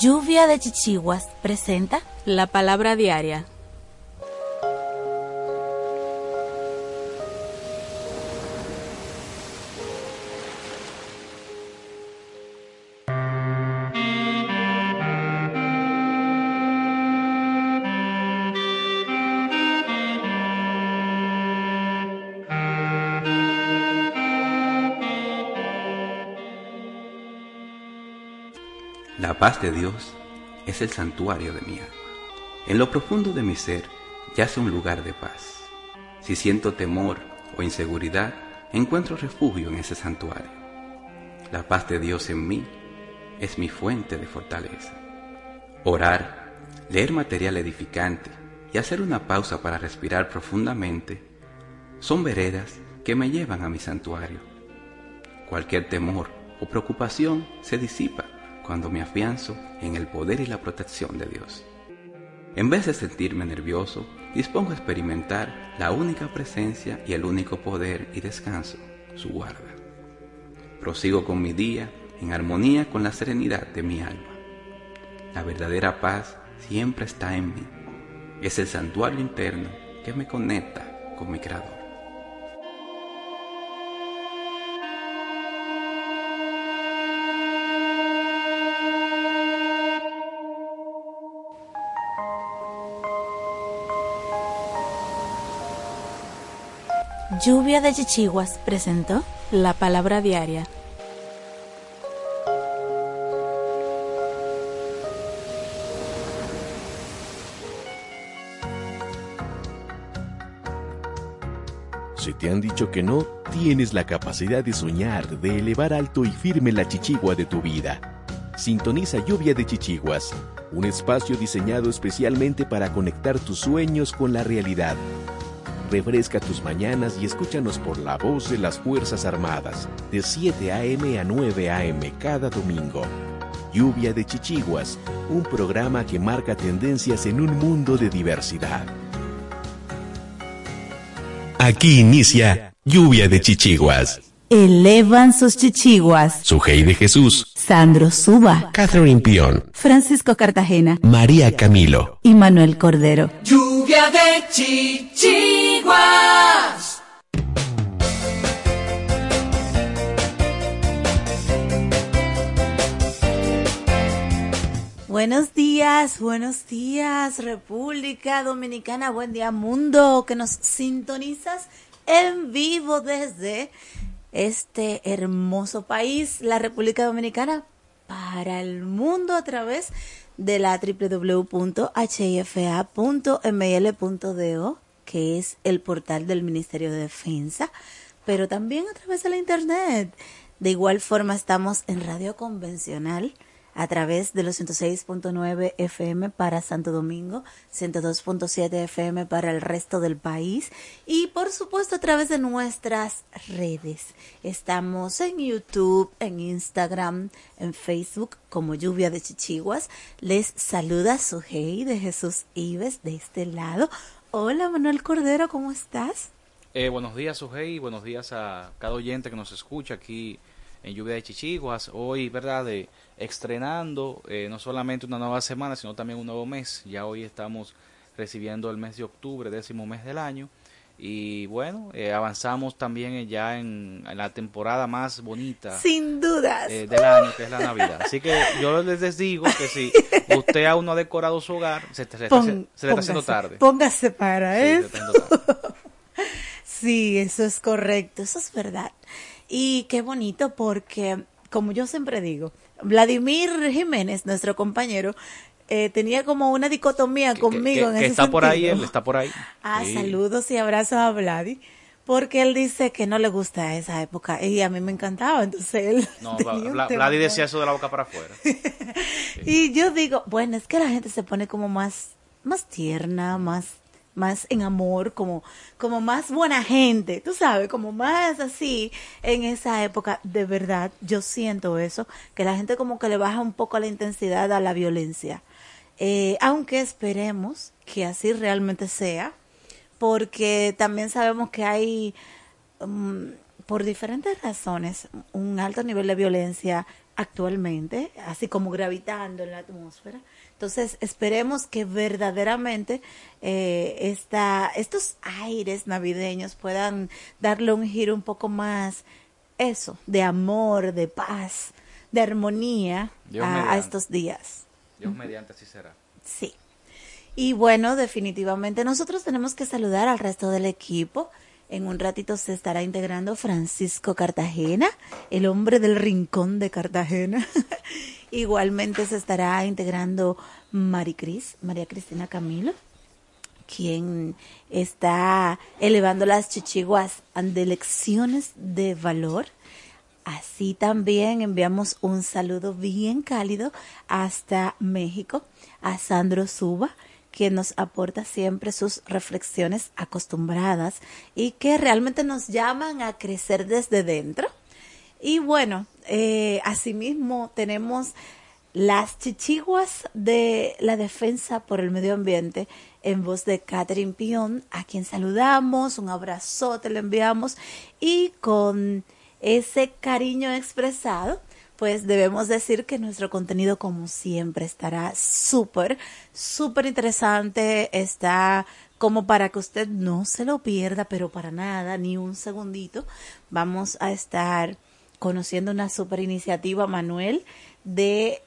Lluvia de Chichiguas presenta la palabra diaria. Paz de Dios es el santuario de mi alma. En lo profundo de mi ser yace un lugar de paz. Si siento temor o inseguridad, encuentro refugio en ese santuario. La paz de Dios en mí es mi fuente de fortaleza. Orar, leer material edificante y hacer una pausa para respirar profundamente son veredas que me llevan a mi santuario. Cualquier temor o preocupación se disipa cuando me afianzo en el poder y la protección de Dios. En vez de sentirme nervioso, dispongo a experimentar la única presencia y el único poder y descanso, su guarda. Prosigo con mi día en armonía con la serenidad de mi alma. La verdadera paz siempre está en mí. Es el santuario interno que me conecta con mi Creador. Lluvia de Chichiguas presentó la palabra diaria. Si te han dicho que no, tienes la capacidad de soñar, de elevar alto y firme la chichigua de tu vida. Sintoniza Lluvia de Chichiguas, un espacio diseñado especialmente para conectar tus sueños con la realidad. Refresca tus mañanas y escúchanos por la voz de las Fuerzas Armadas, de 7 a.m. a 9 a.m. cada domingo. Lluvia de Chichiguas, un programa que marca tendencias en un mundo de diversidad. Aquí inicia Lluvia de Chichiguas. Elevan sus chichiguas. Sujei de Jesús, Sandro Suba, Catherine Pion, Francisco Cartagena María Camilo. y Manuel Cordero. Lluvia de chichiguas. Buenos días, buenos días, República Dominicana, buen día mundo, que nos sintonizas en vivo desde este hermoso país, la República Dominicana, para el mundo a través de la www.hifa.ml.do, que es el portal del Ministerio de Defensa, pero también a través de la Internet. De igual forma estamos en radio convencional a través de los 106.9 FM para Santo Domingo, 102.7 FM para el resto del país y por supuesto a través de nuestras redes. Estamos en YouTube, en Instagram, en Facebook como Lluvia de Chichiguas. Les saluda Sujei de Jesús Ives de este lado. Hola Manuel Cordero, ¿cómo estás? Eh, buenos días, Sujei, buenos días a cada oyente que nos escucha aquí en Lluvia de Chichiguas. Hoy, ¿verdad? De, estrenando eh, no solamente una nueva semana, sino también un nuevo mes. Ya hoy estamos recibiendo el mes de octubre, décimo mes del año. Y bueno, eh, avanzamos también ya en, en la temporada más bonita Sin dudas. eh, del año, que es la Navidad. Así que yo les digo que si usted aún no ha decorado su hogar, se, se- se- se le está haciendo póngase- tarde. Póngase para Sí, eso. Sí, eso es correcto, eso es verdad. Y qué bonito porque, como yo siempre digo, Vladimir Jiménez, nuestro compañero, eh, tenía como una dicotomía Que- conmigo que, en que ese está por ahí, él está por ahí. Ah, Sí. saludos y abrazos a Vladi, porque él dice que no le gusta esa época y a mí me encantaba, entonces él No, Vladi decía eso de la boca para afuera. Y yo digo, bueno, es que la gente se pone como más, más tierna, más, más en amor, como, como más buena gente, tú sabes, como más así en esa época. De verdad, yo siento eso, que la gente como que le baja un poco la intensidad a la violencia. Eh, aunque esperemos que así realmente sea, porque también sabemos que hay mm, por diferentes razones un alto nivel de violencia actualmente, así como gravitando en la atmósfera. Entonces, esperemos que verdaderamente eh, esta, estos aires navideños puedan darle un giro un poco más, eso, de amor, de paz, de armonía a- estos días. Dios mediante así será. Sí. Y bueno, definitivamente nosotros tenemos que saludar al resto del equipo. En un ratito se estará integrando Francisco Cartagena, el hombre del rincón de Cartagena. Igualmente se estará integrando Maricris, María Cristina Camilo, quien está elevando las chichiguas de lecciones de valor. Así también enviamos un saludo bien cálido hasta México a Sandro Suba, quien nos aporta siempre sus reflexiones acostumbradas y que realmente nos llaman a crecer desde dentro. Y bueno, eh, asimismo tenemos las chichiguas de la defensa por el medio ambiente en voz de Catherine Pion, a quien saludamos, un abrazote le enviamos y con ese cariño expresado, pues debemos decir que nuestro contenido como siempre estará súper, súper interesante, está como para que usted no se lo pierda, pero para nada, ni un segundito. Vamos a estar conociendo una súper iniciativa, Manuel, de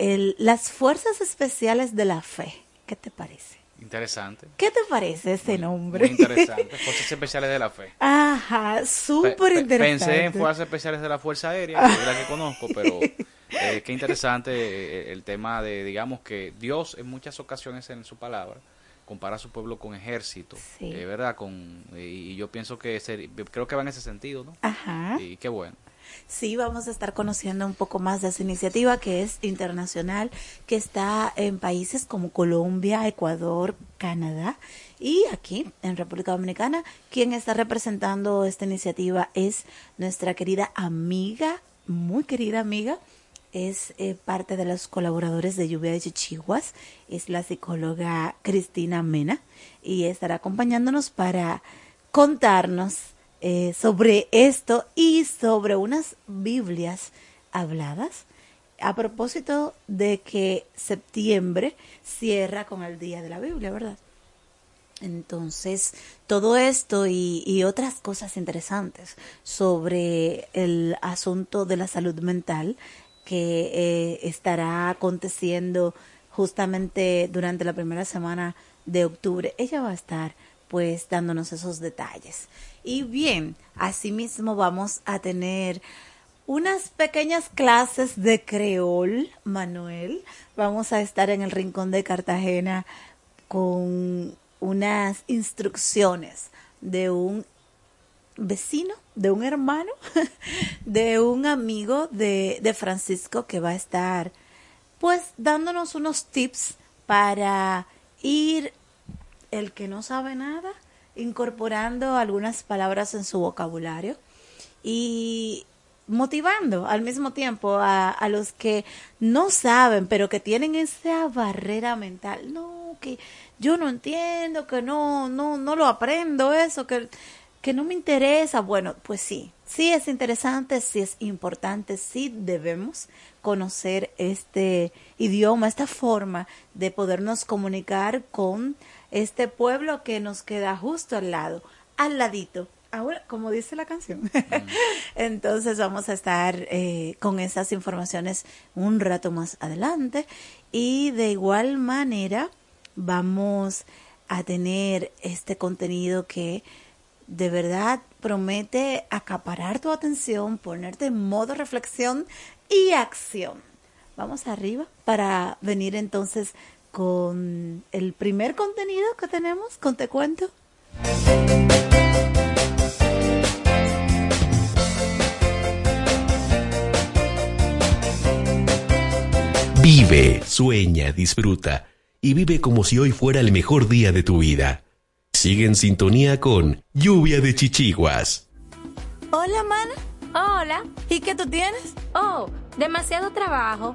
el- las Fuerzas Especiales de la Fe. ¿Qué te parece? Interesante. ¿Qué te parece ese nombre? Muy interesante. Fuerzas Especiales de la Fe. Ajá, Pe- súper pe- interesante. Pensé en Fuerzas Especiales de la Fuerza Aérea, que es la que conozco, pero eh, qué interesante eh, el tema de, digamos, que Dios en muchas ocasiones en su palabra compara a su pueblo con ejército, Sí. eh, ¿verdad? Con, y, y yo pienso que ser- creo que va en ese sentido, ¿no? Ajá. Y qué bueno. Sí, vamos a estar conociendo un poco más de esa iniciativa que es internacional, que está en países como Colombia, Ecuador, Canadá y aquí en República Dominicana. Quien está representando esta iniciativa es nuestra querida amiga, muy querida amiga, es eh, parte de los colaboradores de Lluvia de Chichiguas, es la psicóloga Cristina Mena y estará acompañándonos para contarnos eh, sobre esto y sobre unas Biblias habladas a propósito de que septiembre cierra con el Día de la Biblia, ¿verdad? Entonces, todo esto y, otras cosas interesantes sobre el asunto de la salud mental que eh, estará aconteciendo justamente durante la primera semana de octubre, ella va a estar pues dándonos esos detalles. Y bien, asimismo vamos a tener unas pequeñas clases de creol, Manuel. Vamos a estar en el Rincón de Cartagena con unas instrucciones de un vecino, de un hermano, de un amigo de, de Francisco que va a estar pues dándonos unos tips para ir el que no sabe nada, incorporando algunas palabras en su vocabulario y motivando al mismo tiempo a, a los que no saben, pero que tienen esa barrera mental. No, que yo no entiendo, que no, no, no lo aprendo eso, que, que no me interesa. Bueno, pues sí, sí es interesante, sí es importante, sí debemos conocer este idioma, esta forma de podernos comunicar con este pueblo que nos queda justo al lado, al ladito. Ahora, como dice la canción. Entonces vamos a estar eh, con esas informaciones un rato más adelante y de igual manera vamos a tener este contenido que de verdad promete acaparar tu atención, ponerte en modo reflexión y acción. Vamos arriba para venir entonces con el primer contenido que tenemos, con Te Cuento. Vive, sueña, disfruta y vive como si hoy fuera el mejor día de tu vida. Sigue en sintonía con Lluvia de Chichiguas. Hola, mana. Hola. ¿Y qué tú tienes? Oh, demasiado trabajo,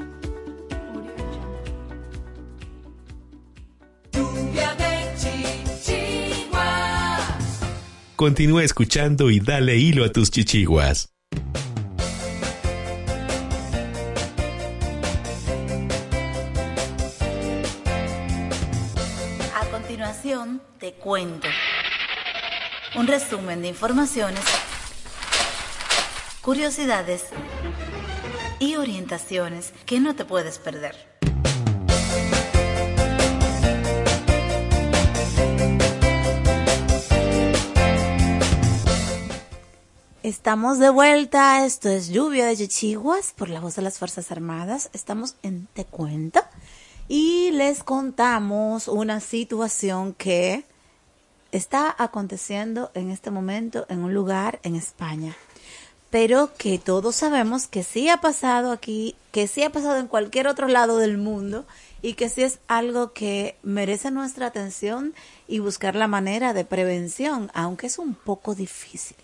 Continúa escuchando y dale hilo a tus chichiguas. A continuación, te cuento un resumen de informaciones, curiosidades y orientaciones que no te puedes perder. Estamos de vuelta, esto es Lluvia de Chichiguas por la voz de las Fuerzas Armadas. Estamos en Te Cuento y les contamos una situación que está aconteciendo en este momento en un lugar en España, pero que todos sabemos que sí ha pasado aquí, que sí ha pasado en cualquier otro lado del mundo y que sí es algo que merece nuestra atención y buscar la manera de prevención, aunque es un poco difícil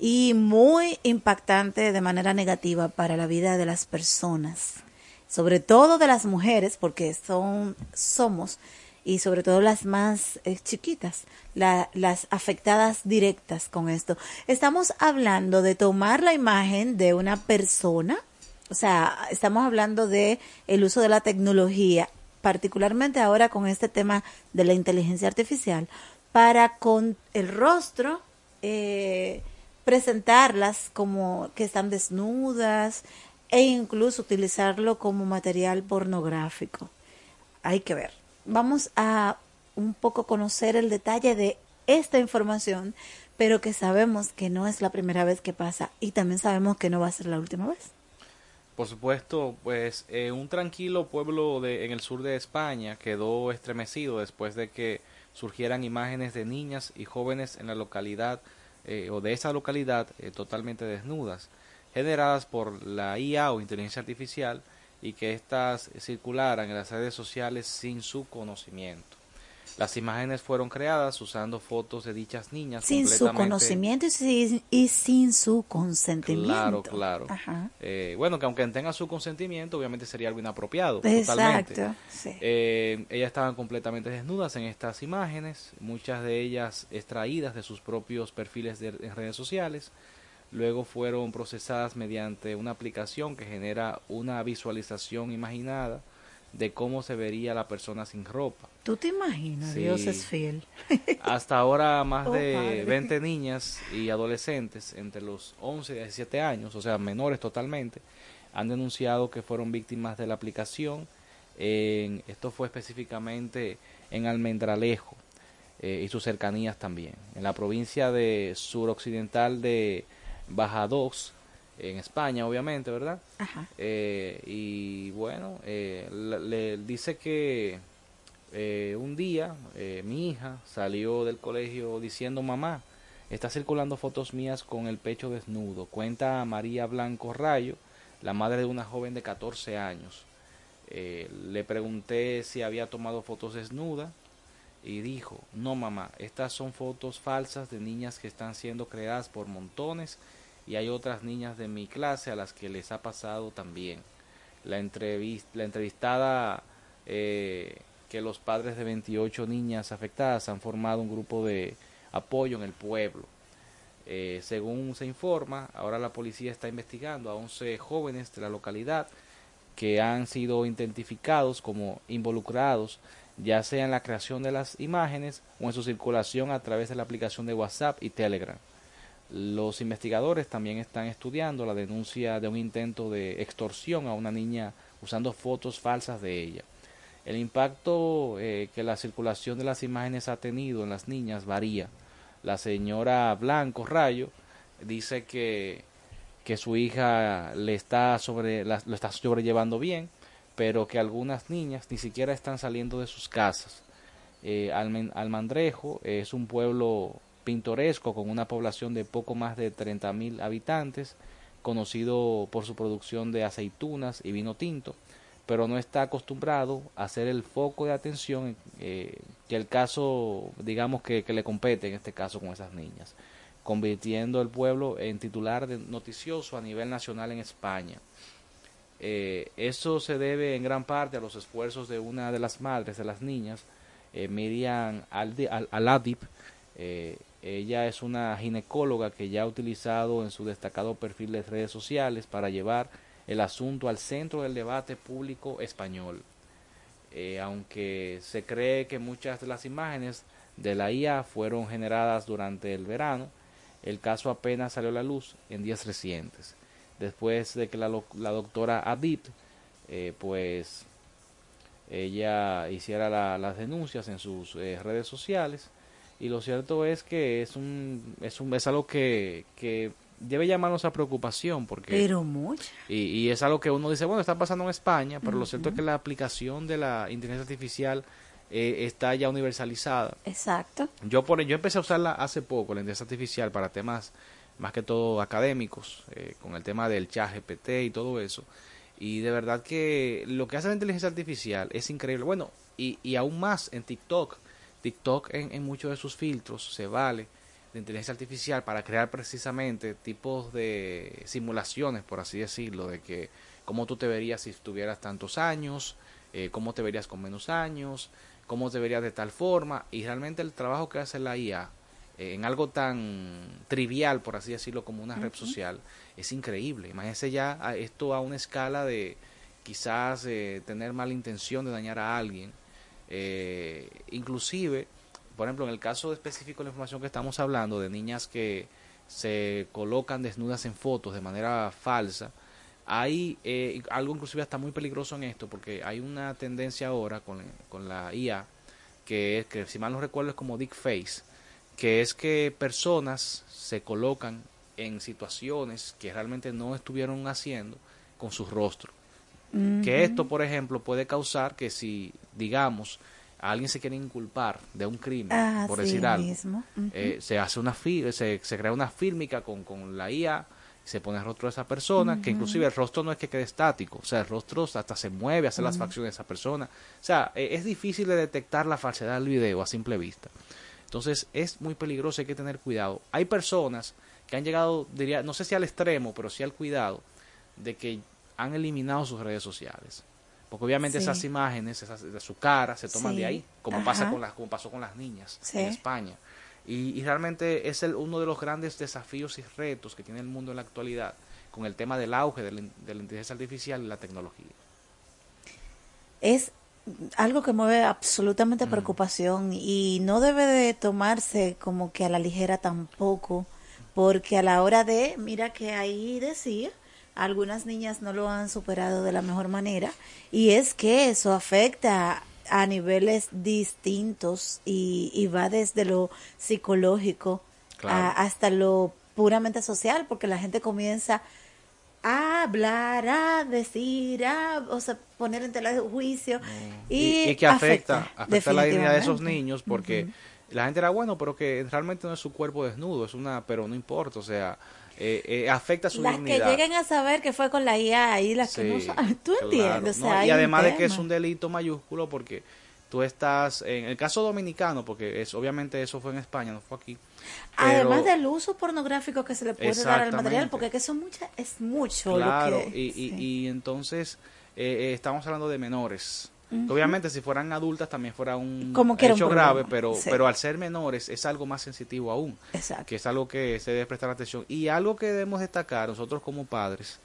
y muy impactante de manera negativa para la vida de las personas. sobre todo de las mujeres, porque son, somos, y sobre todo las más eh, chiquitas, las afectadas directas con esto. Estamos hablando de tomar la imagen de una persona, o sea, estamos hablando de el uso de la tecnología, particularmente ahora con este tema de la inteligencia artificial, para con el rostro eh, presentarlas como que están desnudas e incluso utilizarlo como material pornográfico. Hay que ver. Vamos a un poco conocer el detalle de esta información, pero que sabemos que no es la primera vez que pasa y también sabemos que no va a ser la última vez. Por supuesto, pues eh, un tranquilo pueblo de, en el sur de España quedó estremecido después de que surgieran imágenes de niñas y jóvenes en la localidad eh, o de esa localidad eh, totalmente desnudas, generadas por la IA o inteligencia artificial y que éstas circularan en las redes sociales sin su conocimiento. Las imágenes fueron creadas usando fotos de dichas niñas. Sin su conocimiento y sin, su consentimiento. Claro, claro. Eh, bueno, que aunque tenga su consentimiento, obviamente sería algo inapropiado. Exacto. Totalmente. Eh, ellas estaban completamente desnudas en estas imágenes, muchas de ellas extraídas de sus propios perfiles de, en redes sociales. Luego fueron procesadas mediante una aplicación que genera una visualización imaginada de cómo se vería la persona sin ropa. ¿Tú te imaginas? Dios es fiel. Hasta ahora más oh, de 20 niñas y adolescentes entre los 11 y 17 años, o sea, menores totalmente, han denunciado que fueron víctimas de la aplicación. En, esto fue específicamente en Almendralejo eh, y sus cercanías también. En la provincia de suroccidental de Bajados, en España, obviamente, ¿verdad? Ajá. Eh, y bueno, eh, le, dice que eh, un día mi hija salió del colegio diciendo, mamá, está circulando fotos mías con el pecho desnudo. Cuenta María Blanco Rayo, la madre de una joven de 14 años. le pregunté si había tomado fotos desnudas y dijo, no mamá, estas son fotos falsas de niñas que están siendo creadas por montones y hay otras niñas de mi clase a las que les ha pasado también. La, la entrevistada eh, que los padres de 28 niñas afectadas han formado un grupo de apoyo en el pueblo. Eh, según se informa, ahora la policía está investigando a 11 jóvenes de la localidad que han sido identificados como involucrados ya sea en la creación de las imágenes o en su circulación a través de la aplicación de WhatsApp y Telegram. Los investigadores también están estudiando la denuncia de un intento de extorsión a una niña usando fotos falsas de ella. El impacto eh, que la circulación de las imágenes ha tenido en las niñas varía. La señora Blanco Rayo dice que, que su hija le está sobre, lo está sobrellevando bien, pero que algunas niñas ni siquiera están saliendo de sus casas. Eh, Almandrejo es un pueblo pintoresco con una población de poco más de 30.000 habitantes, conocido por su producción de aceitunas y vino tinto, pero no está acostumbrado a ser el foco de atención eh, que el caso, digamos, que, le compete en este caso con esas niñas, convirtiendo el pueblo en titular noticioso a nivel nacional en España. Eh, eso se debe en gran parte a los esfuerzos de una de las madres de las niñas, eh, Miriam Aladip, eh, ella es una ginecóloga que ya ha utilizado en su destacado perfil de redes sociales para llevar el asunto al centro del debate público español. Eh, aunque se cree que muchas de las imágenes de la IA fueron generadas durante el verano, el caso apenas salió a la luz en días recientes. Después de que la, doctora Adit, eh, pues, ella hiciera las denuncias en sus eh, redes sociales, y lo cierto es que es un es un es algo que, que debe llamarnos a preocupación porque pero mucho y, y, es algo que uno dice bueno está pasando en España pero lo cierto es que la aplicación de la inteligencia artificial eh, está ya universalizada. Exacto. Yo por yo empecé a usarla hace poco la inteligencia artificial para temas más que todo académicos eh, con el tema del chat GPT y todo eso. Y de verdad que lo que hace la inteligencia artificial es increíble. Bueno y, y aún más en TikTok TikTok en, muchos de sus filtros se vale de inteligencia artificial para crear precisamente tipos de simulaciones, por así decirlo, de que cómo tú te verías si tuvieras tantos años, eh, cómo te verías con menos años, cómo te verías de tal forma, y realmente el trabajo que hace la IA eh, en algo tan trivial, por así decirlo, como una red social, es increíble. Imagínense ya esto a una escala de quizás eh, tener mala intención de dañar a alguien. Inclusive, por ejemplo, en el caso específico de la información que estamos hablando, de niñas que se colocan desnudas en fotos de manera falsa, hay eh, algo inclusive hasta muy peligroso en esto, porque hay una tendencia ahora con, con la IA, que es que si mal no recuerdo es como Dick Face, que es que personas se colocan en situaciones que realmente no estuvieron haciendo con su rostro. Que esto, por ejemplo, puede causar que si, digamos, alguien se quiere inculpar de un crimen, ah, por decir algo, eh, se hace una se, se crea una fílmica con, con la IA se pone el rostro de esa persona, que inclusive el rostro no es que quede estático, o sea, el rostro hasta se mueve, hace las facciones de esa persona. O sea, e, es difícil de detectar la falsedad del video a simple vista. Entonces, es muy peligroso, hay que tener cuidado. Hay personas que han llegado, diría, no sé si al extremo, pero sí al cuidado de que han eliminado sus redes sociales. Porque obviamente esas imágenes de su cara se toman de ahí, como pasa con las, como pasó con las niñas en España. Y, realmente es el, uno de los grandes desafíos y retos que tiene el mundo en la actualidad con el tema del auge de la, inteligencia artificial y la tecnología. Es algo que mueve absolutamente mm. preocupación y no debe de tomarse como que a la ligera tampoco, porque a la hora de, mira que ahí decir, algunas niñas no lo han superado de la mejor manera y es que eso afecta a niveles distintos y, va desde lo psicológico hasta lo puramente social, porque la gente comienza a hablar, a decir, a o sea, poner en tela de juicio. Y, que afecta, afecta, la dignidad de esos niños, porque la gente era bueno, pero que realmente no es su cuerpo desnudo, es una, pero no importa, o sea, eh, eh, afecta su las dignidad. Las que lleguen a saber que fue con la IA y las que no saben. ¿Tú entiendes? y además de que es un delito mayúsculo porque tú estás, en el caso dominicano, porque es obviamente eso fue en España, no fue aquí. Además del uso pornográfico que se le puede dar al material, porque que son mucha, es mucho claro, lo que... Y, y, entonces eh, estamos hablando de menores. Obviamente si fueran adultas también fuera un hecho grave, pero, pero al ser menores es algo más sensitivo aún, que es algo que se debe prestar atención. Y algo que debemos destacar nosotros como padres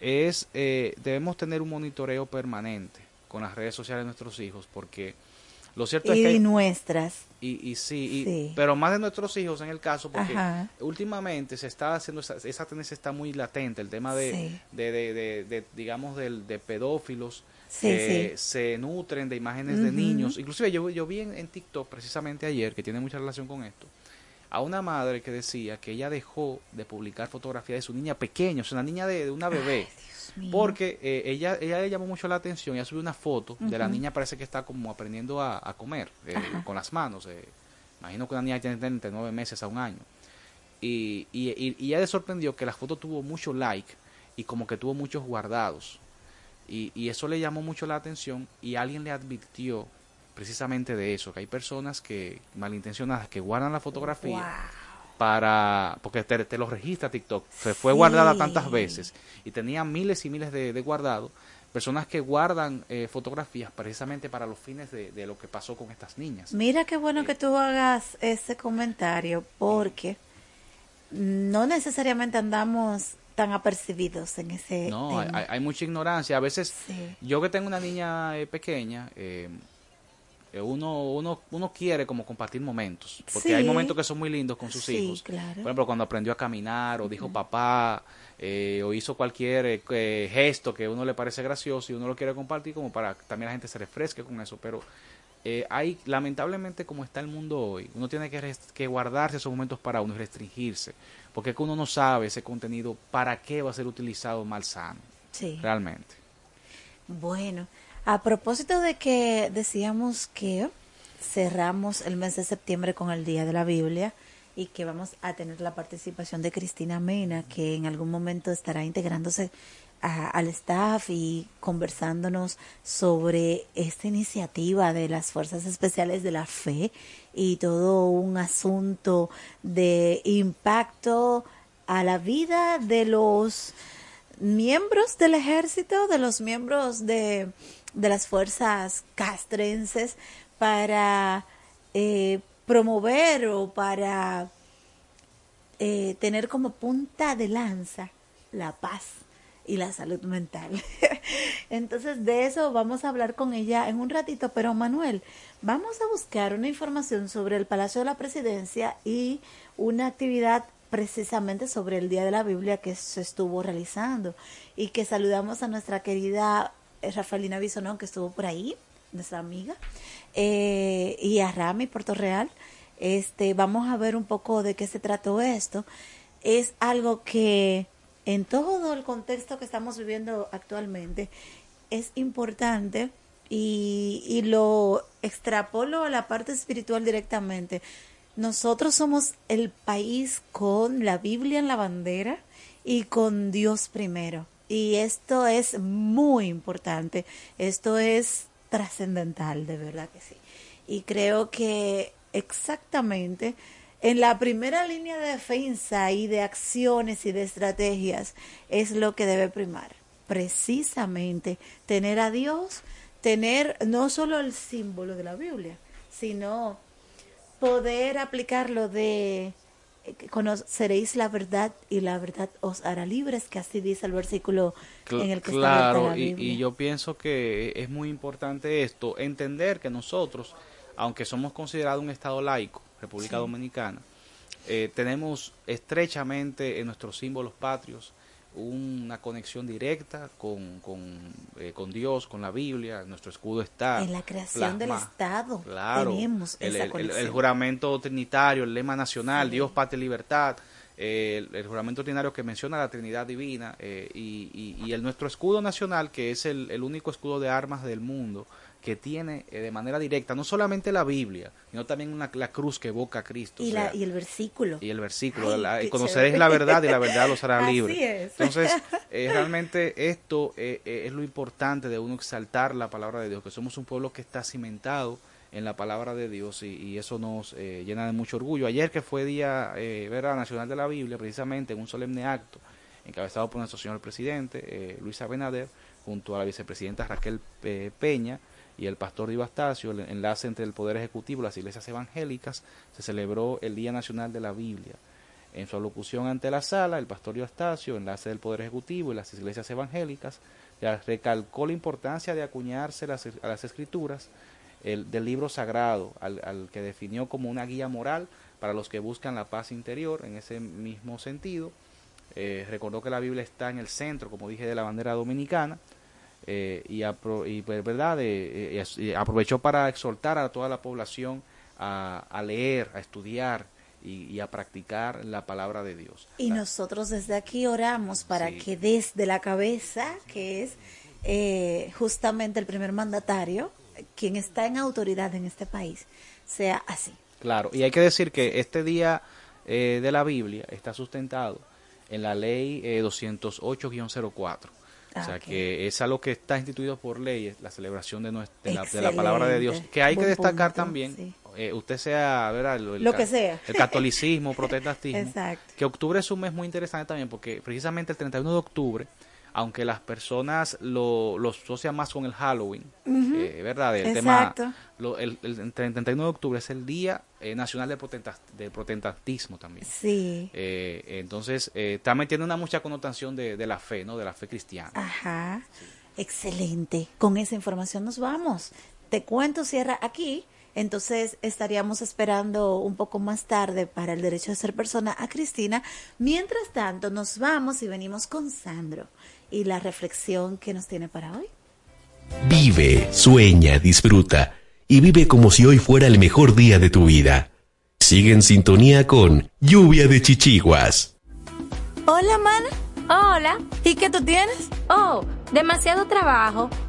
es, eh, debemos tener un monitoreo permanente con las redes sociales de nuestros hijos, porque lo cierto es que... Y nuestras. Y, y sí, pero más de nuestros hijos en el caso, porque últimamente se está haciendo, esa, esa, tendencia está muy latente, el tema de, de, de, de, digamos, de pedófilos que se nutren de imágenes de niños. Inclusive yo, yo vi en, TikTok precisamente ayer, que tiene mucha relación con esto, a una madre que decía que ella dejó de publicar fotografías de su niña pequeña, o sea, una niña de, una bebé. porque eh, ella, ella le llamó mucho la atención, ella subió una foto de la niña, parece que está como aprendiendo a, comer eh, con las manos. Eh. Imagino que una niña tiene entre nueve meses a un año. Y, y, y, y ella le sorprendió que la foto tuvo mucho like y como que tuvo muchos guardados. Y, eso le llamó mucho la atención y alguien le advirtió precisamente de eso, que hay personas que malintencionadas que guardan la fotografía para, porque te, lo registra TikTok, se fue guardada tantas veces y tenía miles y miles de, guardados, personas que guardan eh, fotografías precisamente para los fines de, lo que pasó con estas niñas. Mira qué bueno que tú hagas ese comentario, porque no necesariamente andamos tan apercibidos en ese no Hay, mucha ignorancia. A veces yo que tengo una niña eh, pequeña eh, eh, uno, uno, uno quiere como compartir momentos, porque hay momentos que son muy lindos con sus hijos. Por ejemplo, cuando aprendió a caminar o dijo papá o hizo cualquier gesto que a uno le parece gracioso y uno lo quiere compartir como para también la gente se refresque con eso, pero hay, lamentablemente como está el mundo hoy, uno tiene que, que guardarse esos momentos para uno y restringirse porque es que uno no sabe ese contenido para qué va a ser utilizado mal sano. Sí. Realmente. Bueno, a propósito de que decíamos que cerramos el mes de septiembre con el Día de la Biblia y que vamos a tener la participación de Cristina Mena, que en algún momento estará integrándose al staff y conversándonos sobre esta iniciativa de las Fuerzas Especiales de la Fe y todo un asunto de impacto a la vida de los miembros del ejército, de los miembros de, de las fuerzas castrenses para eh, promover o para eh, tener como punta de lanza la paz y la salud mental. Entonces de eso vamos a hablar con ella en un ratito, pero Manuel, vamos a buscar una información sobre el Palacio de la Presidencia y una actividad precisamente sobre el Día de la Biblia que se estuvo realizando y que saludamos a nuestra querida eh, Rafaelina Bisonón que estuvo por ahí, nuestra amiga, eh, y a Rami Puerto Real. Este, vamos a ver un poco de qué se trató esto. Es algo que en todo el contexto que estamos viviendo actualmente es importante y, y lo extrapolo a la parte espiritual directamente. Nosotros somos el país con la Biblia en la bandera y con Dios primero. Y esto es muy importante. Esto es trascendental, de verdad que sí. Y creo que exactamente en la primera línea de defensa y de acciones y de estrategias es lo que debe primar. Precisamente tener a Dios, tener no solo el símbolo de la Biblia, sino poder aplicarlo de eh, conoceréis la verdad y la verdad os hará libres, que así dice el versículo en el que claro, está la y, y yo pienso que es muy importante esto, entender que nosotros, aunque somos considerados un Estado laico, República Dominicana, eh, tenemos estrechamente en nuestros símbolos patrios una conexión directa con, con, eh, con, Dios, con la Biblia, nuestro escudo está. En la creación del Estado claro, tenemos el, esa el, juramento trinitario, el lema nacional, sí. Dios, patria y libertad, eh, el, juramento trinario que menciona la Trinidad Divina eh, y, y, y, el nuestro escudo nacional, que es el, único escudo de armas del mundo, que tiene eh, de manera directa no solamente la Biblia, sino también una, la cruz que evoca a Cristo. Y, o sea, la, y el versículo. Y el versículo. Ay, la, qué conoceréis chévere. la verdad y la verdad los hará libres. es. Entonces, eh, realmente esto eh, es lo importante de uno exaltar la palabra de Dios, que somos un pueblo que está cimentado en la palabra de Dios y, y eso nos eh, llena de mucho orgullo. Ayer que fue Día eh, ¿verdad? Nacional de la Biblia, precisamente en un solemne acto encabezado por nuestro señor presidente, eh, Luis Abinader, junto a la vicepresidenta Raquel eh, Peña, y el pastor Astacio, el enlace entre el Poder Ejecutivo y las iglesias evangélicas, se celebró el Día Nacional de la Biblia. En su alocución ante la sala, el pastor Divo Astacio, enlace del Poder Ejecutivo y las iglesias evangélicas, recalcó la importancia de acuñarse las, a las escrituras el, del libro sagrado, al, al que definió como una guía moral para los que buscan la paz interior. En ese mismo sentido, eh, recordó que la Biblia está en el centro, como dije, de la bandera dominicana, eh, y, apro y pues, verdad eh, y aprovechó para exhortar a toda la población a, a leer, a estudiar y, y, a practicar la palabra de Dios. Y nosotros desde aquí oramos para sí. que desde la cabeza, que es eh, justamente el primer mandatario, quien está en autoridad en este país, sea así. Claro, y hay que decir que este día eh, de la Biblia está sustentado en la ley eh, 208-04 o sea, okay. que es algo que está instituido por ley, la celebración de, nuestra, de, la, de la, palabra de Dios. Que hay Buen que destacar punto, también, sí. eh, usted sea, ¿verdad? El, el, Lo que sea. El catolicismo, protestantismo. Exacto. Que octubre es un mes muy interesante también, porque precisamente el 31 de octubre, aunque las personas lo, lo asocian más con el Halloween, uh -huh. eh, ¿verdad? El Exacto. tema, lo, el, el, 31 de octubre es el Día eh, Nacional del, protestant, del Protestantismo también. Sí. Eh, entonces, eh, también tiene una mucha connotación de, de, la fe, ¿no? De la fe cristiana. Ajá. Sí. Excelente. Con esa información nos vamos. Te cuento, cierra aquí. Entonces estaríamos esperando un poco más tarde para el derecho de ser persona a Cristina. Mientras tanto, nos vamos y venimos con Sandro y la reflexión que nos tiene para hoy. Vive, sueña, disfruta y vive como si hoy fuera el mejor día de tu vida. Sigue en sintonía con Lluvia de Chichiguas. Hola, mana. Hola. ¿Y qué tú tienes? Oh, demasiado trabajo,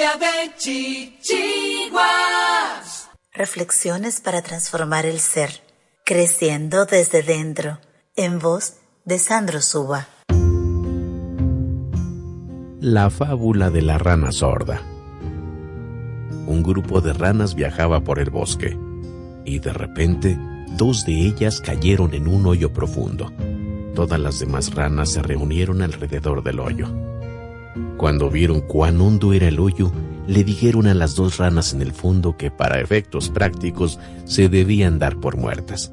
Lluvia de chichiguas. Reflexiones para transformar el ser, creciendo desde dentro, en voz de Sandro Suba. La fábula de la rana sorda. Un grupo de ranas viajaba por el bosque y de repente dos de ellas cayeron en un hoyo profundo. Todas las demás ranas se reunieron alrededor del hoyo. Cuando vieron cuán hondo era el hoyo, le dijeron a las dos ranas en el fondo que para efectos prácticos se debían dar por muertas.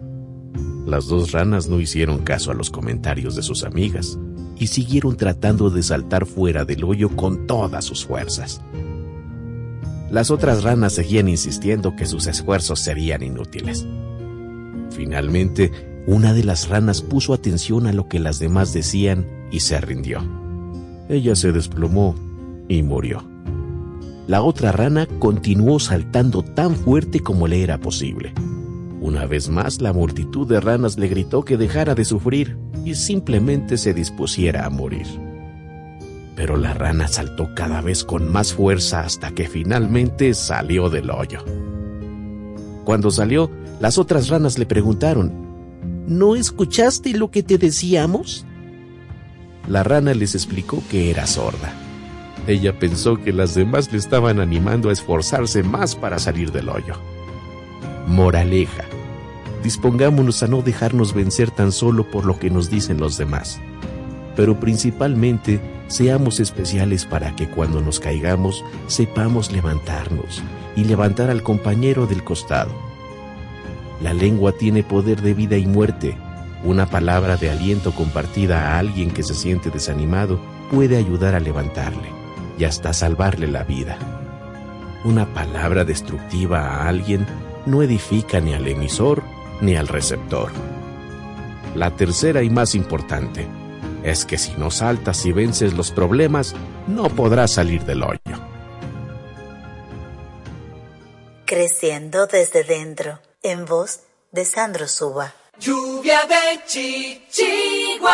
Las dos ranas no hicieron caso a los comentarios de sus amigas y siguieron tratando de saltar fuera del hoyo con todas sus fuerzas. Las otras ranas seguían insistiendo que sus esfuerzos serían inútiles. Finalmente, una de las ranas puso atención a lo que las demás decían y se rindió. Ella se desplomó y murió. La otra rana continuó saltando tan fuerte como le era posible. Una vez más, la multitud de ranas le gritó que dejara de sufrir y simplemente se dispusiera a morir. Pero la rana saltó cada vez con más fuerza hasta que finalmente salió del hoyo. Cuando salió, las otras ranas le preguntaron, ¿No escuchaste lo que te decíamos? La rana les explicó que era sorda. Ella pensó que las demás le estaban animando a esforzarse más para salir del hoyo. Moraleja. Dispongámonos a no dejarnos vencer tan solo por lo que nos dicen los demás. Pero principalmente seamos especiales para que cuando nos caigamos sepamos levantarnos y levantar al compañero del costado. La lengua tiene poder de vida y muerte una palabra de aliento compartida a alguien que se siente desanimado puede ayudar a levantarle y hasta salvarle la vida. Una palabra destructiva a alguien no edifica ni al emisor ni al receptor. La tercera y más importante es que si no saltas y vences los problemas, no podrás salir del hoyo. Creciendo desde dentro, en voz de Sandro Suba. Lluvia de chichiguas.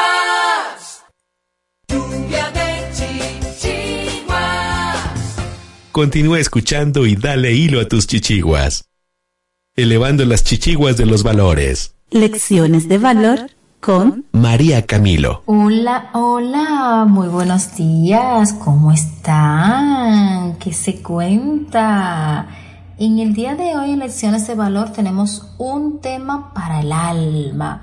Lluvia de chichiguas. Continúa escuchando y dale hilo a tus chichiguas. Elevando las chichiguas de los valores. Lecciones de valor con María Camilo. Hola, hola, muy buenos días, ¿cómo están? ¿Qué se cuenta? En el día de hoy en Lecciones de Valor tenemos un tema para el alma.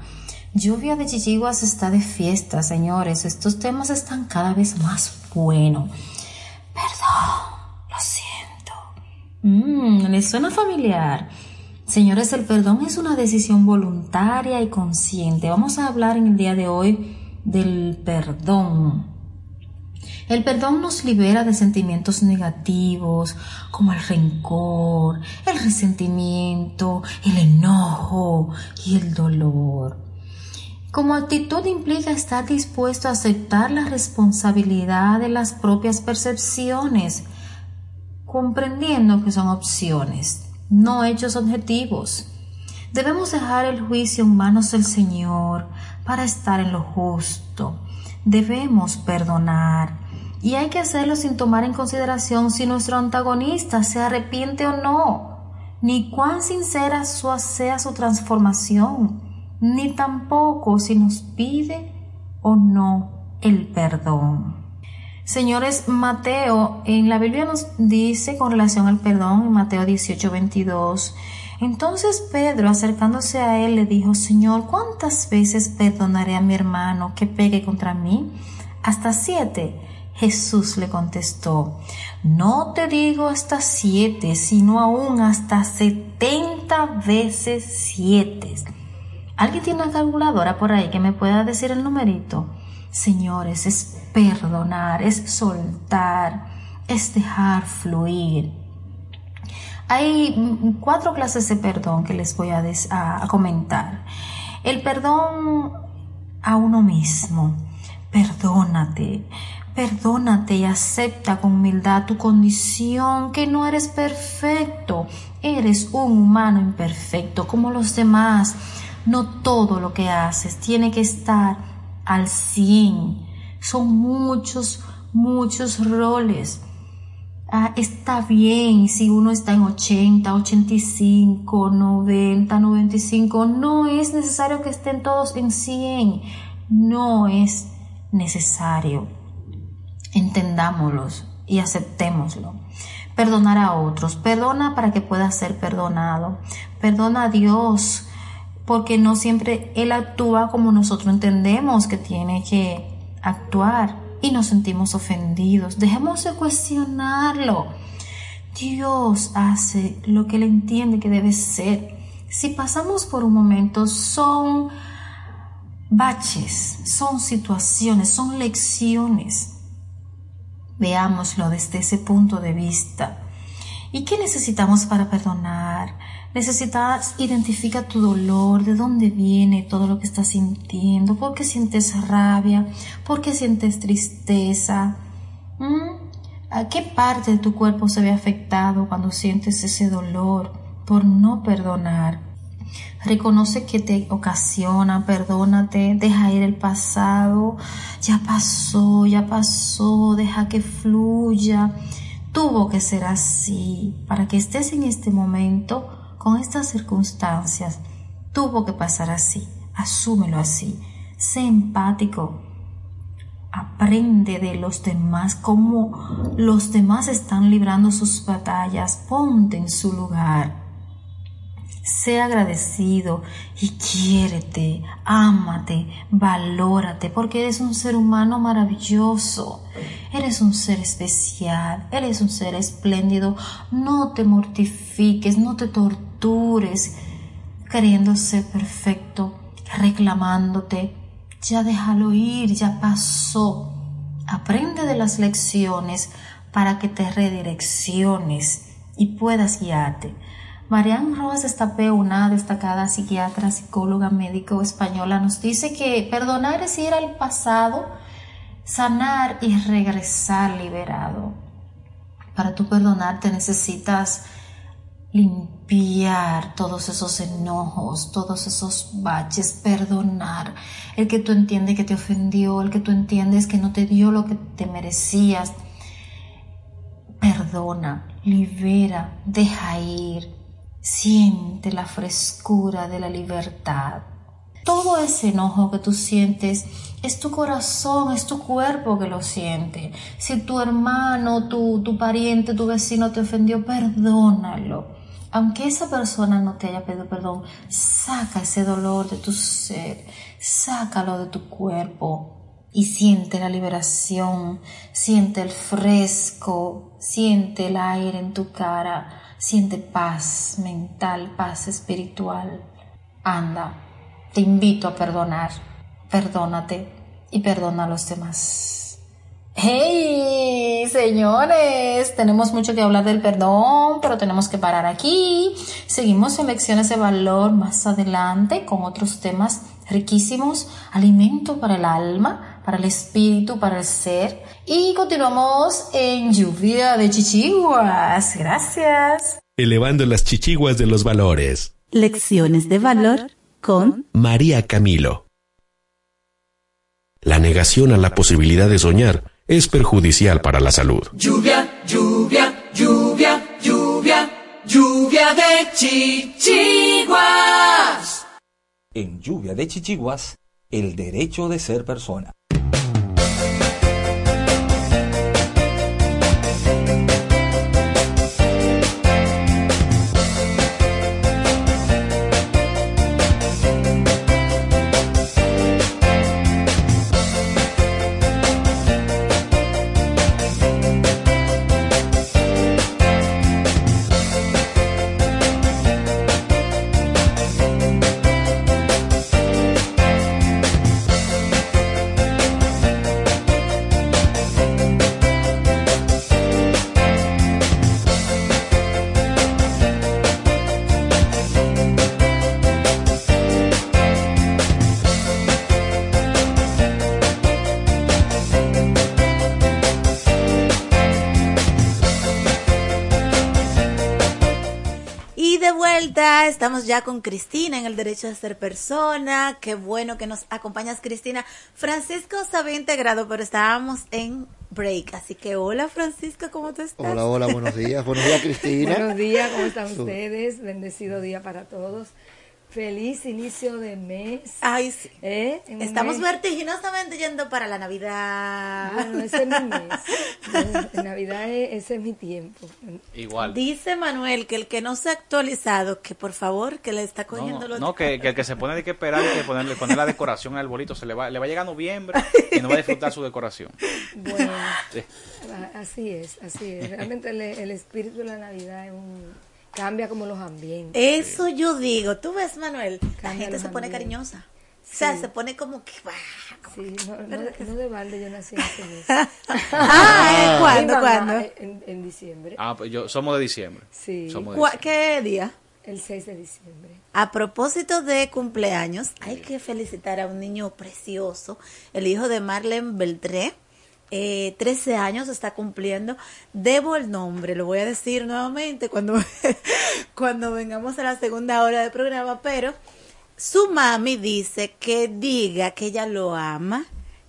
Lluvia de Chichiguas está de fiesta, señores. Estos temas están cada vez más buenos. Perdón, lo siento. Mmm, ¿les suena familiar? Señores, el perdón es una decisión voluntaria y consciente. Vamos a hablar en el día de hoy del perdón. El perdón nos libera de sentimientos negativos como el rencor, el resentimiento, el enojo y el dolor. Como actitud implica estar dispuesto a aceptar la responsabilidad de las propias percepciones, comprendiendo que son opciones no hechos objetivos. Debemos dejar el juicio en manos del Señor para estar en lo justo. Debemos perdonar y hay que hacerlo sin tomar en consideración si nuestro antagonista se arrepiente o no, ni cuán sincera sea su transformación, ni tampoco si nos pide o no el perdón. Señores, Mateo, en la Biblia nos dice con relación al perdón, en Mateo 18, 22, entonces Pedro, acercándose a él, le dijo, Señor, ¿cuántas veces perdonaré a mi hermano que pegue contra mí? Hasta siete. Jesús le contestó, no te digo hasta siete, sino aún hasta setenta veces siete. ¿Alguien tiene una calculadora por ahí que me pueda decir el numerito? Señores, es perdonar, es soltar, es dejar fluir. Hay cuatro clases de perdón que les voy a, a, comentar. El perdón a uno mismo. Perdónate, perdónate y acepta con humildad tu condición, que no eres perfecto, eres un humano imperfecto como los demás. No todo lo que haces tiene que estar al 100 son muchos, muchos roles. Ah, está bien si uno está en 80, 85, 90, 95. No es necesario que estén todos en 100. No es necesario. Entendámoslos y aceptémoslo. Perdonar a otros. Perdona para que puedas ser perdonado. Perdona a Dios porque no siempre Él actúa como nosotros entendemos que tiene que actuar y nos sentimos ofendidos. Dejemos de cuestionarlo. Dios hace lo que Él entiende que debe ser. Si pasamos por un momento, son baches, son situaciones, son lecciones. Veámoslo desde ese punto de vista. ¿Y qué necesitamos para perdonar? Necesitas identificar tu dolor, de dónde viene todo lo que estás sintiendo, por qué sientes rabia, por qué sientes tristeza. ¿Mm? ¿A qué parte de tu cuerpo se ve afectado cuando sientes ese dolor por no perdonar? Reconoce que te ocasiona, perdónate, deja ir el pasado, ya pasó, ya pasó, deja que fluya. Tuvo que ser así para que estés en este momento con estas circunstancias. Tuvo que pasar así. Asúmelo así. Sé empático. Aprende de los demás, cómo los demás están librando sus batallas. Ponte en su lugar. Sé agradecido y quiérete, ámate, valórate, porque eres un ser humano maravilloso. Eres un ser especial, eres un ser espléndido. No te mortifiques, no te tortures queriendo ser perfecto, reclamándote. Ya déjalo ir, ya pasó. Aprende de las lecciones para que te redirecciones y puedas guiarte. Marianne Rojas Estapé, una destacada psiquiatra, psicóloga, médico española, nos dice que perdonar es ir al pasado, sanar y regresar liberado. Para tú perdonarte necesitas limpiar todos esos enojos, todos esos baches, perdonar el que tú entiendes que te ofendió, el que tú entiendes que no te dio lo que te merecías. Perdona, libera, deja ir, siente la frescura de la libertad. Todo ese enojo que tú sientes es tu corazón, es tu cuerpo que lo siente. Si tu hermano, tu, tu pariente, tu vecino te ofendió, perdónalo aunque esa persona no te haya pedido perdón, saca ese dolor de tu ser, sácalo de tu cuerpo y siente la liberación, siente el fresco, siente el aire en tu cara, siente paz mental, paz espiritual. Anda, te invito a perdonar, perdónate y perdona a los demás. Hey, señores, tenemos mucho que hablar del perdón, pero tenemos que parar aquí. Seguimos en lecciones de valor más adelante con otros temas riquísimos, alimento para el alma, para el espíritu, para el ser. Y continuamos en lluvia de chichiguas. Gracias. Elevando las chichiguas de los valores. Lecciones de valor con María Camilo. La negación a la posibilidad de soñar es perjudicial para la salud. Lluvia, lluvia, lluvia, lluvia, lluvia de chichiguas. En lluvia de chichiguas, el derecho de ser persona. Estamos ya con Cristina en el derecho de ser persona. Qué bueno que nos acompañas, Cristina. Francisco se había integrado, pero estábamos en break. Así que hola, Francisco, ¿cómo te estás? Hola, hola, buenos días. buenos días, Cristina. buenos días, ¿cómo están ustedes? Bendecido día para todos. Feliz inicio de mes. Ay, sí. ¿Eh? Estamos vertiginosamente yendo para la Navidad. Bueno, ese es mi mes. Navidad ese es mi tiempo. Igual. Dice Manuel que el que no se ha actualizado, que por favor, que le está cogiendo no, los... No, que, el que se pone de que esperar y que ponerle, poner la decoración al bolito, se le va, le va a llegar noviembre y no va a disfrutar su decoración. Bueno, así es, así es. Realmente el espíritu de la Navidad es un Cambia como los ambientes. Eso yo digo. Tú ves, Manuel, la gente se pone cariñosa. O sea, se pone como que... sí, no, no, de balde yo nací en ese mes. ah, ¿cuándo? ¿Cuándo? En, en, diciembre. Ah, pues yo, somos de diciembre. Sí. Somos de diciembre. ¿Qué día? El 6 de diciembre. A propósito de cumpleaños, hay que felicitar a un niño precioso, el hijo de Marlene Beltré eh, 13 años está cumpliendo. Debo el nombre, lo voy a decir nuevamente cuando, cuando vengamos a la segunda hora del programa, pero su mami dice que diga que ella lo ama,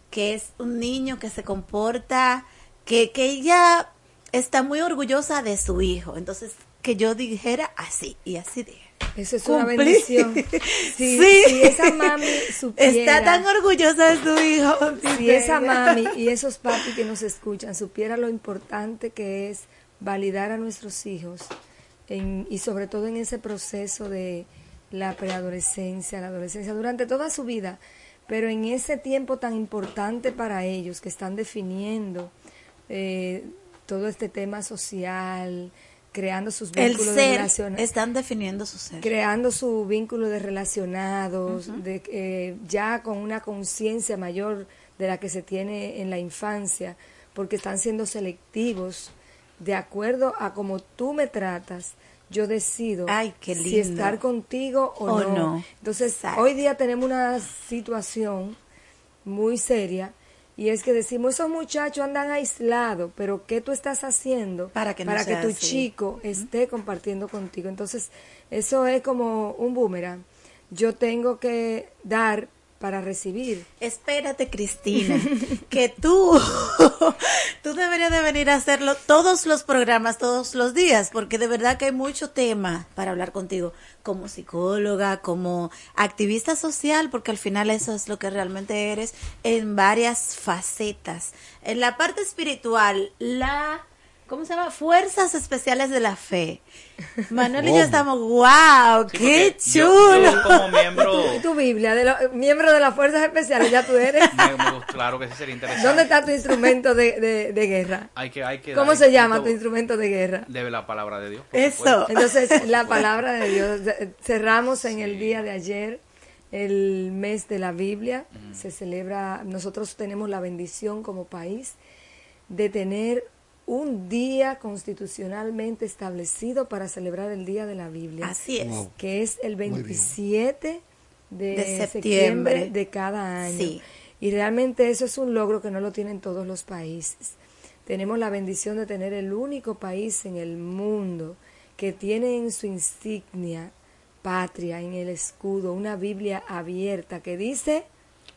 que es un niño que se comporta, que, que ella está muy orgullosa de su hijo. Entonces, que yo dijera así, y así dije. Eso es una bendición. sí. Si esa mami supiera, Está tan orgullosa de su hijo. Si esa mami y esos papis que nos escuchan supiera lo importante que es validar a nuestros hijos en, y sobre todo en ese proceso de la preadolescencia, la adolescencia, durante toda su vida, pero en ese tiempo tan importante para ellos que están definiendo eh, todo este tema social, creando sus vínculos de relación están definiendo su ser. creando su vínculo de relacionados de eh, ya con una conciencia mayor de la que se tiene en la infancia porque están siendo selectivos de acuerdo a cómo tú me tratas yo decido si estar contigo o, no. entonces hoy día tenemos una situación muy seria Y es que decimos, esos muchachos andan aislados, pero ¿qué tú estás haciendo para que, no para que tu así? chico esté compartiendo contigo? Entonces, eso es como un boomerang. Yo tengo que dar para recibir. Espérate, Cristina, que tú, tú deberías de venir a hacerlo todos los programas, todos los días, porque de verdad que hay mucho tema para hablar contigo, como psicóloga, como activista social, porque al final eso es lo que realmente eres en varias facetas. En la parte espiritual, la... ¿Cómo se llama? Fuerzas Especiales de la Fe. Manuel y yo estamos, wow, Sí, qué porque yo- chulo. yo como miembro- Y tu Biblia, de lo- miembro de las Fuerzas Especiales, ya tú eres. Me- me gusta- claro que sí sería interesante. ¿Dónde está tu instrumento de, de- de guerra? Hay que, hay que ¿Cómo se llama tu instrumento de guerra? De la palabra de Dios. Eso. supuesto. Entonces, la palabra de Dios. Cerramos en el día de ayer el mes de la Biblia. Se celebra, nosotros tenemos la bendición como país de tener un día constitucionalmente establecido para celebrar el Día de la Biblia. Así es. Wow. Que es el bien. 27 de, De septiembre. septiembre. de cada año. Sí. Y realmente eso es un logro que no lo tienen todos los países. Tenemos la bendición de tener el único país en el mundo que tiene en su insignia patria, en el escudo, una Biblia abierta que dice,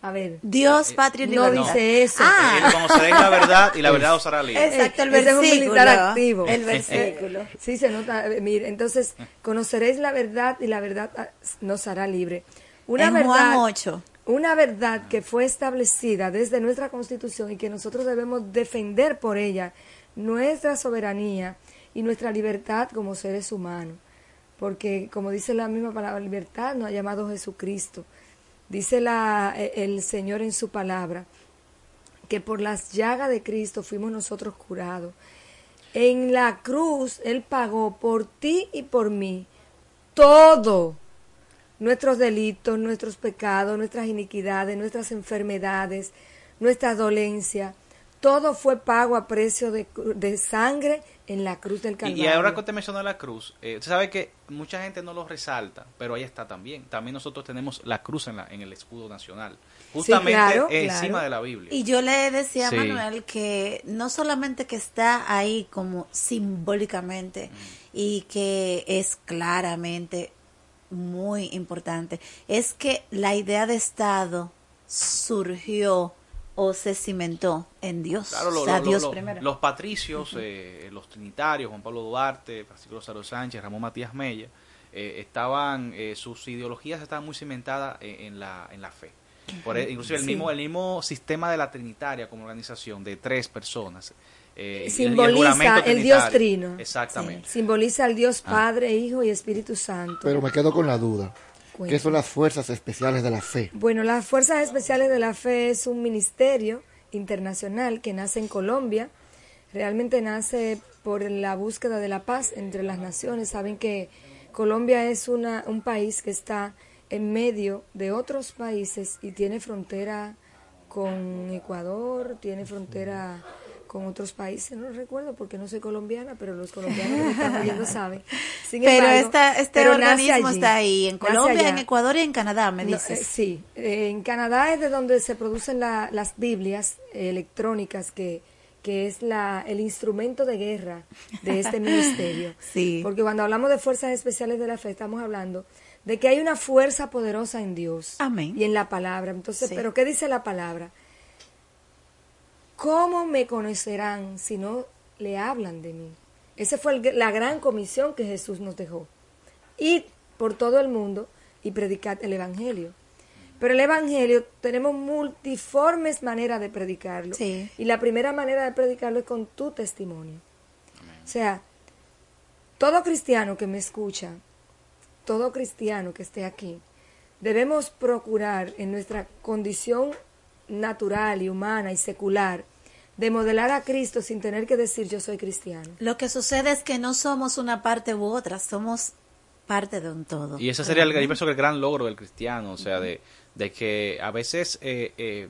a ver, Dios, patria y no libertad. dice eso. Ah. Eh, Conoceréis la verdad y la verdad os hará libre. Exacto, el Ese es un versículo. militar activo. El versículo. Sí, se nota. eh, Mire, entonces, conoceréis la verdad y la verdad ah, nos hará libre. Una En verdad, Juan 8. Una verdad que fue establecida desde nuestra Constitución y que nosotros debemos defender por ella nuestra soberanía y nuestra libertad como seres humanos. Porque, como dice la misma palabra, libertad nos ha llamado Jesucristo. Dice eh, el Señor en su palabra que por las llagas de Cristo fuimos nosotros curados. En la cruz Él pagó por ti y por mí todo. Nuestros delitos, nuestros pecados, nuestras iniquidades, nuestras enfermedades, nuestra dolencia. Todo fue pago a precio de, de sangre en la cruz del Y, Calvario. y ahora que usted mencionó la cruz, eh, usted sabe que mucha gente no lo resalta, pero ahí está también. También nosotros tenemos la cruz en, la, en el escudo nacional, justamente claro, encima claro. de la Biblia. Y yo le decía Sí. a Manuel que no solamente que está ahí como simbólicamente y que es claramente muy importante, es que la idea de Estado surgió o se cimentó en Dios. Claro, lo- o sea, lo- Dios lo- primero. los patricios, eh, los trinitarios, Juan Pablo Duarte, Francisco Rosario Sánchez, Ramón Matías Mella, eh, estaban, eh, sus ideologías estaban muy cimentadas en, en la, en la fe. Por, e- inclusive el Sí. mismo el mismo sistema de la Trinitaria como organización de tres personas. eh, y el- el Simboliza Dios. Trino. Exactamente. Simboliza al Dios Ah. Padre, Hijo y Espíritu Santo. Pero me quedo con la duda. ¿Qué son las fuerzas especiales de la fe? Bueno, las Fuerzas Especiales de la Fe es un ministerio internacional que nace en Colombia. Realmente nace por la búsqueda de la paz entre las naciones. Saben que Colombia es una, un país que está en medio de otros países y tiene frontera con Ecuador, tiene frontera con otros países, no recuerdo porque no soy colombiana, pero los colombianos que están oyendo saben. Sin pero embargo, esta, este pero organismo está ahí, en Colombia, en Ecuador y en Canadá, me No, dices. eh, sí, eh, en Canadá es de donde se producen la- las Biblias eh, electrónicas, que, que es la, el instrumento de guerra de este ministerio. Sí. Porque cuando hablamos de fuerzas especiales de la fe, estamos hablando de que hay una fuerza poderosa en Dios Amén. y en la palabra. Entonces, Sí. ¿pero qué dice la palabra? ¿Cómo me conocerán si no le hablan de mí? Esa fue el- la gran comisión que Jesús nos dejó. Ir por todo el mundo y predicar el Evangelio. Pero el Evangelio tenemos multiformes maneras de predicarlo. Sí. Y la primera manera de predicarlo es con tu testimonio. O sea, todo cristiano que me escucha, todo cristiano que esté aquí, debemos procurar en nuestra condición natural y humana y secular de modelar a Cristo sin tener que decir yo soy cristiano. Lo que sucede es que no somos una parte u otra, somos parte de un todo. Y ese sería el, yo pienso que el gran logro del cristiano, o sea, de, de que a veces eh, eh,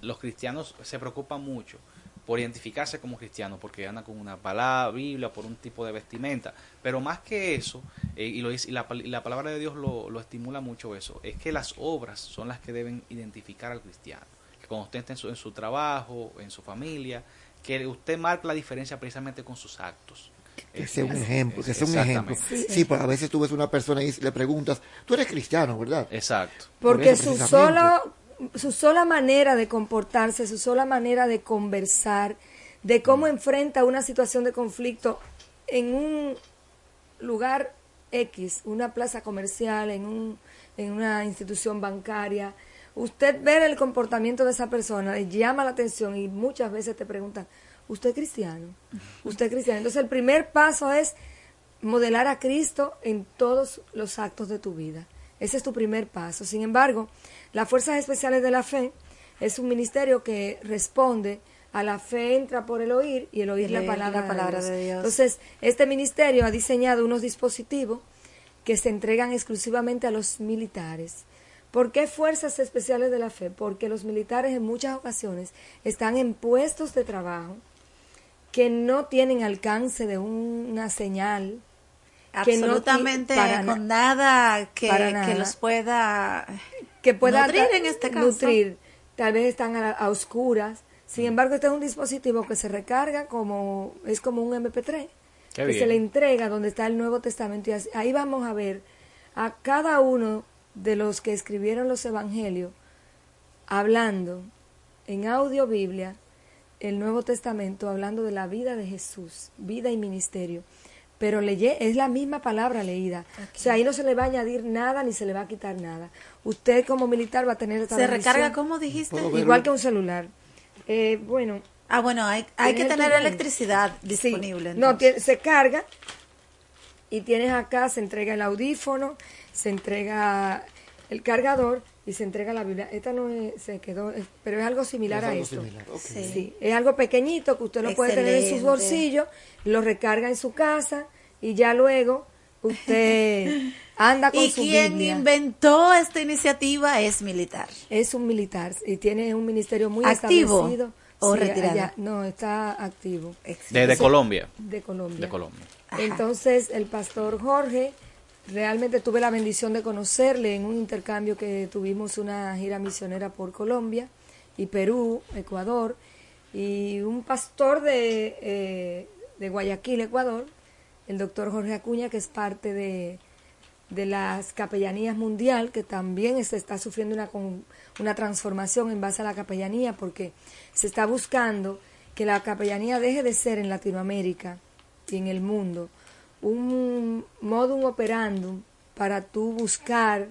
los cristianos se preocupan mucho por identificarse como cristianos, porque andan con una palabra, Biblia, por un tipo de vestimenta. Pero más que eso, eh, y, lo dice- y la, y la palabra de Dios lo, lo estimula mucho eso, es que las obras son las que deben identificar al cristiano. Cuando usted está en su, en su trabajo, en su familia, que usted marque la diferencia precisamente con sus actos. Que Es- sea un ejemplo, es- que sea un ejemplo. exactamente. Sí, porque a veces tú ves una persona y le preguntas, tú eres cristiano, ¿verdad? Exacto. Porque Por eso, su, solo, su sola manera de comportarse, su sola manera de conversar, de cómo enfrenta una situación de conflicto en un lugar X, una plaza comercial, en, un, en una institución bancaria, usted ver el comportamiento de esa persona le llama la atención y muchas veces te preguntan, ¿usted es cristiano? ¿Usted es cristiano? Entonces el primer paso es modelar a Cristo en todos los actos de tu vida. Ese es tu primer paso. Sin embargo, las Fuerzas Especiales de la Fe es un ministerio que responde a la fe entra por el oír y el oír la palabra, la palabra de, Dios. de Dios. Entonces, este ministerio ha diseñado unos dispositivos que se entregan exclusivamente a los militares. ¿Por qué Fuerzas Especiales de la Fe? Porque los militares en muchas ocasiones están en puestos de trabajo que no tienen alcance de una señal. que no Absolutamente para con nada que, para que los pueda que pueda nutrir en este caso. nutrir. Tal vez están a, a oscuras. Sin embargo, este es un dispositivo que se recarga como es como un MP3 Qué que se le entrega donde está el Nuevo Testamento y así- ahí vamos a ver a cada uno de los que escribieron los evangelios hablando en audio Biblia el Nuevo Testamento hablando de la vida de Jesús, vida y ministerio. Pero leye, es la misma palabra leída. O sea, ahí no se le va a añadir nada ni se le va a quitar nada. Usted como militar va a tener esta se recarga como dijiste igual que un celular. Eh, bueno. Ah, bueno, hay, hay que ¿tienes tener electricidad Sí. disponible. No, se carga y tienes acá, se entrega el audífono, se entrega el cargador y se entrega la Biblia. Esta no es- se quedó, es- pero es algo similar Es a esto. similar. Sí. Sí. es algo pequeñito que usted lo puede tener en sus bolsillos, lo recarga en su casa y ya luego usted anda con y su quien Biblia. inventó esta iniciativa es militar. Es un militar y tiene un ministerio muy ¿Activo establecido. o Sí, retirado? allá- no, está activo. Desde Colombia. De Colombia. De Colombia. Entonces, el pastor Jorge, realmente tuve la bendición de conocerle en un intercambio que tuvimos una gira misionera por Colombia y Perú, Ecuador, y un pastor de, eh, de Guayaquil, Ecuador, el doctor Jorge Acuña, que es parte de, de las capellanías mundial, que también se está sufriendo una, una transformación en base a la capellanía, porque se está buscando que la capellanía deje de ser en Latinoamérica y en el mundo un modum operandum para tú buscar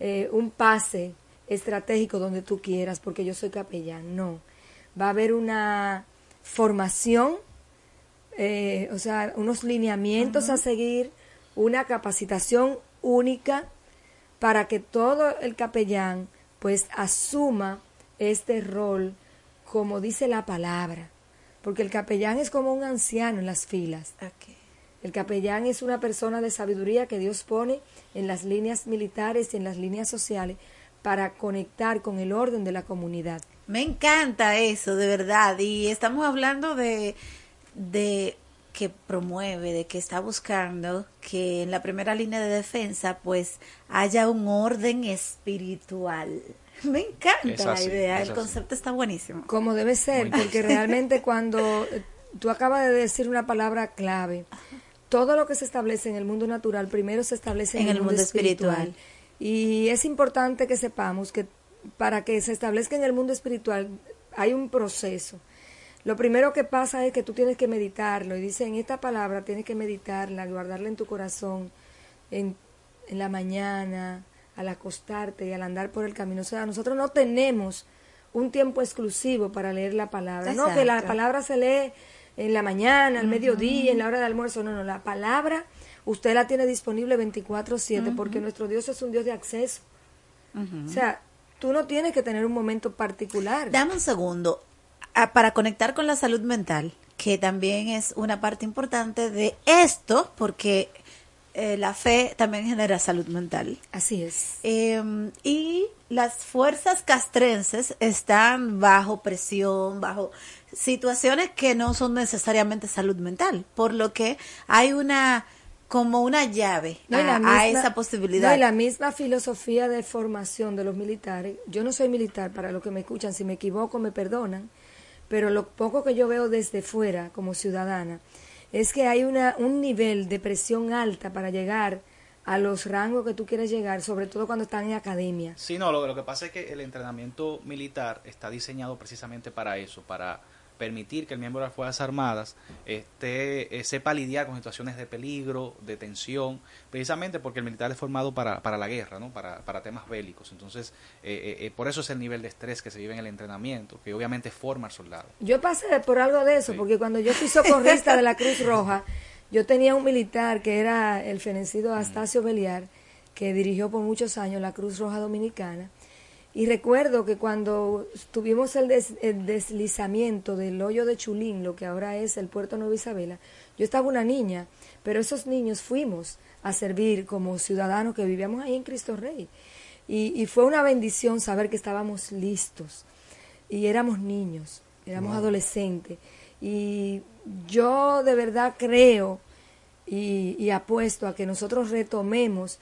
eh, un pase estratégico donde tú quieras, porque yo soy capellán. No, va a haber una formación, eh, o sea, unos lineamientos a seguir, una capacitación única para que todo el capellán pues asuma este rol como dice la palabra, porque el capellán es como un anciano en las filas. El capellán es una persona de sabiduría que Dios pone en las líneas militares y en las líneas sociales para conectar con el orden de la comunidad. Me encanta eso, de verdad. Y estamos hablando de, de que promueve, de que está buscando que en la primera línea de defensa pues haya un orden espiritual. Me encanta Es la así, idea, el así. concepto está buenísimo. Como debe ser, porque realmente cuando tú acabas de decir una palabra clave, todo lo que se establece en el mundo natural primero se establece en, el mundo, espiritual. Y es importante que sepamos que para que se establezca en el mundo espiritual hay un proceso. Lo primero que pasa es que tú tienes que meditarlo y dice en esta palabra tienes que meditarla, guardarla en tu corazón en, en la mañana, al acostarte y al andar por el camino. O sea, nosotros no tenemos un tiempo exclusivo para leer la palabra. No, que la palabra se lee en la mañana, al mediodía, en la hora de almuerzo. No, no, la palabra usted la tiene disponible 24/7 porque nuestro Dios es un Dios de acceso. O sea, tú no tienes que tener un momento particular. Dame un segundo ah, para conectar con la salud mental, que también es una parte importante de esto, porque eh, la fe también genera salud mental. Así es. Eh, y las fuerzas castrenses están bajo presión, bajo situaciones que no son necesariamente salud mental, por lo que hay una como una llave No, a, esa posibilidad. no, y la misma filosofía de formación de los militares. Yo no soy militar, para los que me escuchan, si me equivoco me perdonan, pero lo poco que yo veo desde fuera como ciudadana es que hay una, un nivel de presión alta para llegar a los rangos que tú quieres llegar, sobre todo cuando están en academia. Sí, no, lo, lo que pasa es que el entrenamiento militar está diseñado precisamente para eso, para permitir que el miembro de las Fuerzas Armadas esté, eh, sepa lidiar con situaciones de peligro, de tensión, precisamente porque el militar es formado para, para la guerra, ¿no? para, para temas bélicos. Entonces, eh, eh, eh, por eso es el nivel de estrés que se vive en el entrenamiento, que obviamente forma al soldado. Yo pasé por algo de eso, porque cuando yo fui socorrista de la Cruz Roja, yo tenía un militar que era el fenecido Astacio Beliar, que dirigió por muchos años la Cruz Roja Dominicana. Y recuerdo que cuando tuvimos el, des- el deslizamiento del hoyo de Chulín, lo que ahora es el puerto Nueva Isabela, yo estaba una niña, pero esos niños fuimos a servir como ciudadanos que vivíamos ahí en Cristo Rey. Y, y fue una bendición saber que estábamos listos y éramos niños, éramos Wow. adolescentes. Y yo de verdad creo y, y apuesto a que nosotros retomemos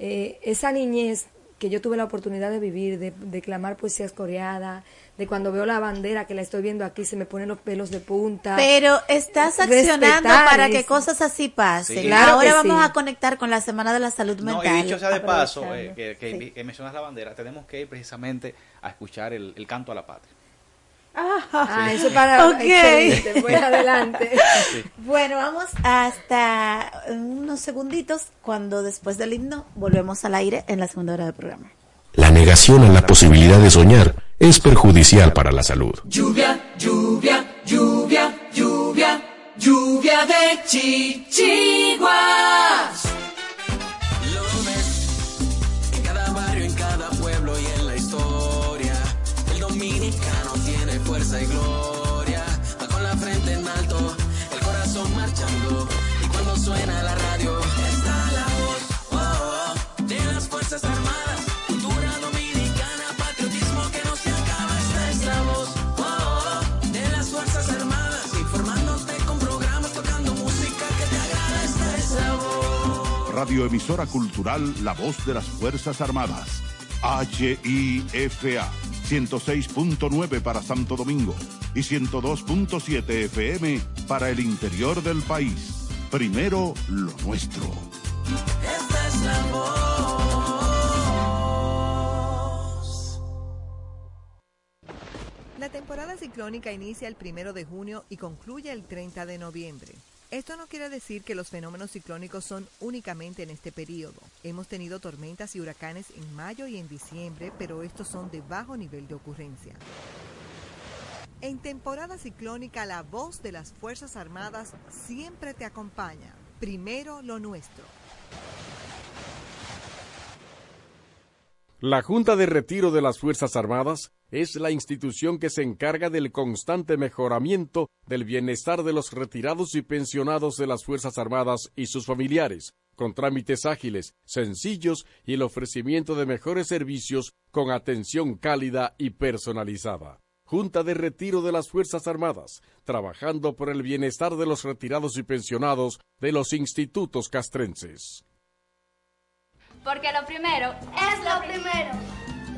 eh, esa niñez que yo tuve la oportunidad de vivir, de, de clamar poesías coreadas, de cuando veo la bandera que la estoy viendo aquí se me ponen los pelos de punta. Pero estás accionando Respetar para que cosas así pasen. Sí. Claro Ahora vamos sí. a conectar con la Semana de la Salud No, Mental. y dicho sea de paso, eh, que, que, Sí. que mencionas la bandera, tenemos que ir precisamente a escuchar el, el canto a la patria. Ah, Sí. eso para Ok. excelente, pues adelante. Sí. Bueno, vamos hasta unos segunditos cuando después del himno volvemos al aire en la segunda hora del programa. La negación a la posibilidad de soñar es perjudicial para la salud. Lluvia, lluvia, lluvia, lluvia, lluvia de chichiguas. Radioemisora Cultural La Voz de las Fuerzas Armadas. HIFA 106.9 para Santo Domingo y 102.7 FM para el interior del país. Primero lo nuestro. Esta es la voz. La temporada ciclónica inicia el primero de junio y concluye el 30 de noviembre. Esto no quiere decir que los fenómenos ciclónicos son únicamente en este periodo. Hemos tenido tormentas y huracanes en mayo y en diciembre, pero estos son de bajo nivel de ocurrencia. En temporada ciclónica, la voz de las Fuerzas Armadas siempre te acompaña. Primero lo nuestro. La Junta de Retiro de las Fuerzas Armadas es la institución que se encarga del constante mejoramiento del bienestar de los retirados y pensionados de las Fuerzas Armadas y sus familiares, con trámites ágiles, sencillos y el ofrecimiento de mejores servicios con atención cálida y personalizada. Junta de Retiro de las Fuerzas Armadas, trabajando por el bienestar de los retirados y pensionados de los institutos castrenses. Porque lo primero es lo primero.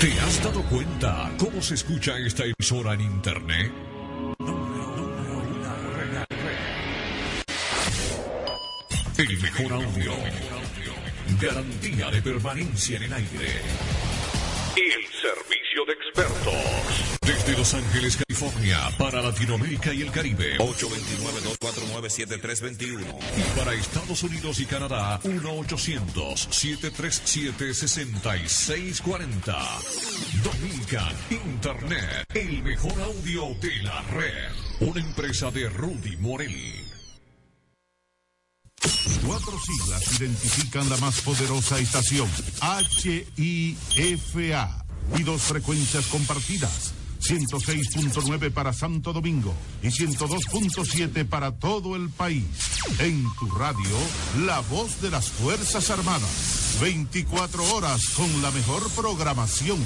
¿Te has dado cuenta cómo se escucha esta emisora en internet? El mejor audio. Garantía de permanencia en el aire. El servicio de expertos. Desde Los Ángeles, California, para Latinoamérica y el Caribe. 829-249-7321. Y para Estados Unidos y Canadá, 1-800-737-6640. Dominican Internet, el mejor audio de la red. Una empresa de Rudy Morel. Cuatro siglas identifican la más poderosa estación, HIFA, y dos frecuencias compartidas. 106.9 para Santo Domingo y 102.7 para todo el país. En tu radio, la voz de las Fuerzas Armadas. 24 horas con la mejor programación.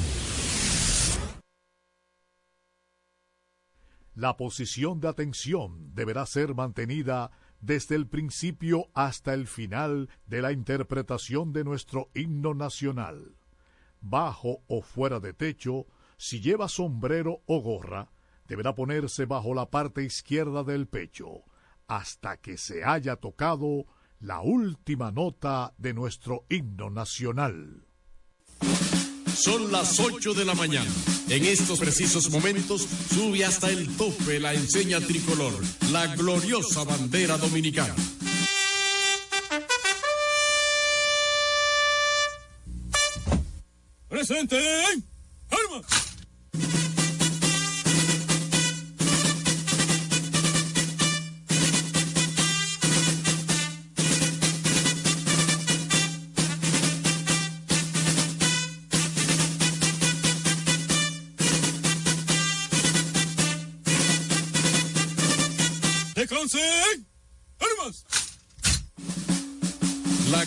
La posición de atención deberá ser mantenida desde el principio hasta el final de la interpretación de nuestro himno nacional. Bajo o fuera de techo, si lleva sombrero o gorra, deberá ponerse bajo la parte izquierda del pecho, hasta que se haya tocado la última nota de nuestro himno nacional. Son las 8 de la mañana. En estos precisos momentos sube hasta el tope la enseña tricolor, la gloriosa bandera dominicana. Presente, armas. armas.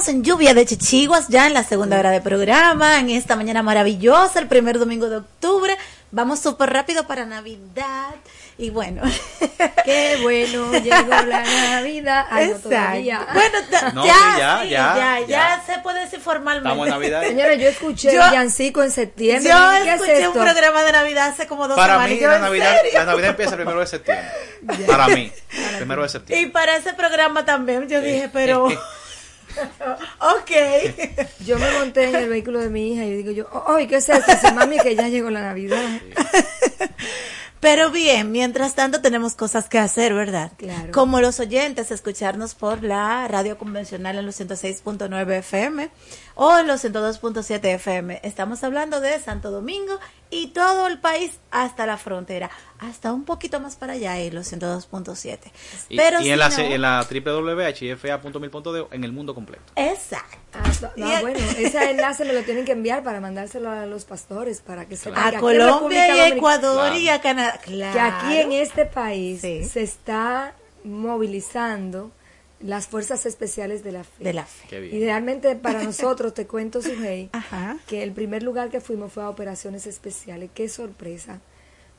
Estamos en Lluvia de Chichiguas, ya en la segunda hora de programa, en esta mañana maravillosa, el primer domingo de octubre. Vamos súper rápido para Navidad. Y bueno. Qué bueno, llegó la Navidad. Ay, no, Exacto. todavía. Bueno, No, ya, sí, ya, sí, ya, ya, ya. ya se puede decir formalmente. Estamos en Navidad. Señores, yo escuché Yo- el Yancico en septiembre. Yo ¿Qué es escuché un programa de Navidad hace como dos Para semanas. mí y yo, la ¿en Navidad, la Navidad empieza el primero de septiembre. Para mí, primero de Y septiembre. para ese programa también yo dije, pero... ok. Yo me monté en el vehículo de mi hija y digo yo, ¡ay, qué es esto! Dice, mami, que ya llegó la Navidad. Pero bien, mientras tanto tenemos cosas que hacer, ¿verdad? Claro. Como los oyentes, escucharnos por la radio convencional en los 106.9 FM o en los 102.7 FM. Estamos hablando de Santo Domingo y todo el país hasta la frontera, hasta un poquito más para allá en los 102.7. Y, Pero y si en, la, no- en la www.hifa.mil.de en el mundo completo. Exacto. Ah, no, Y- bueno, ese enlace me lo tienen que enviar para mandárselo a los pastores para que sepan que A Colombia y Ecuador y a Canadá. que aquí en este país Sí. se está movilizando las fuerzas especiales de la fe. De la fe. Qué bien. Y realmente para nosotros, te cuento, Sujei, que el primer lugar que fuimos fue a operaciones especiales. Qué sorpresa.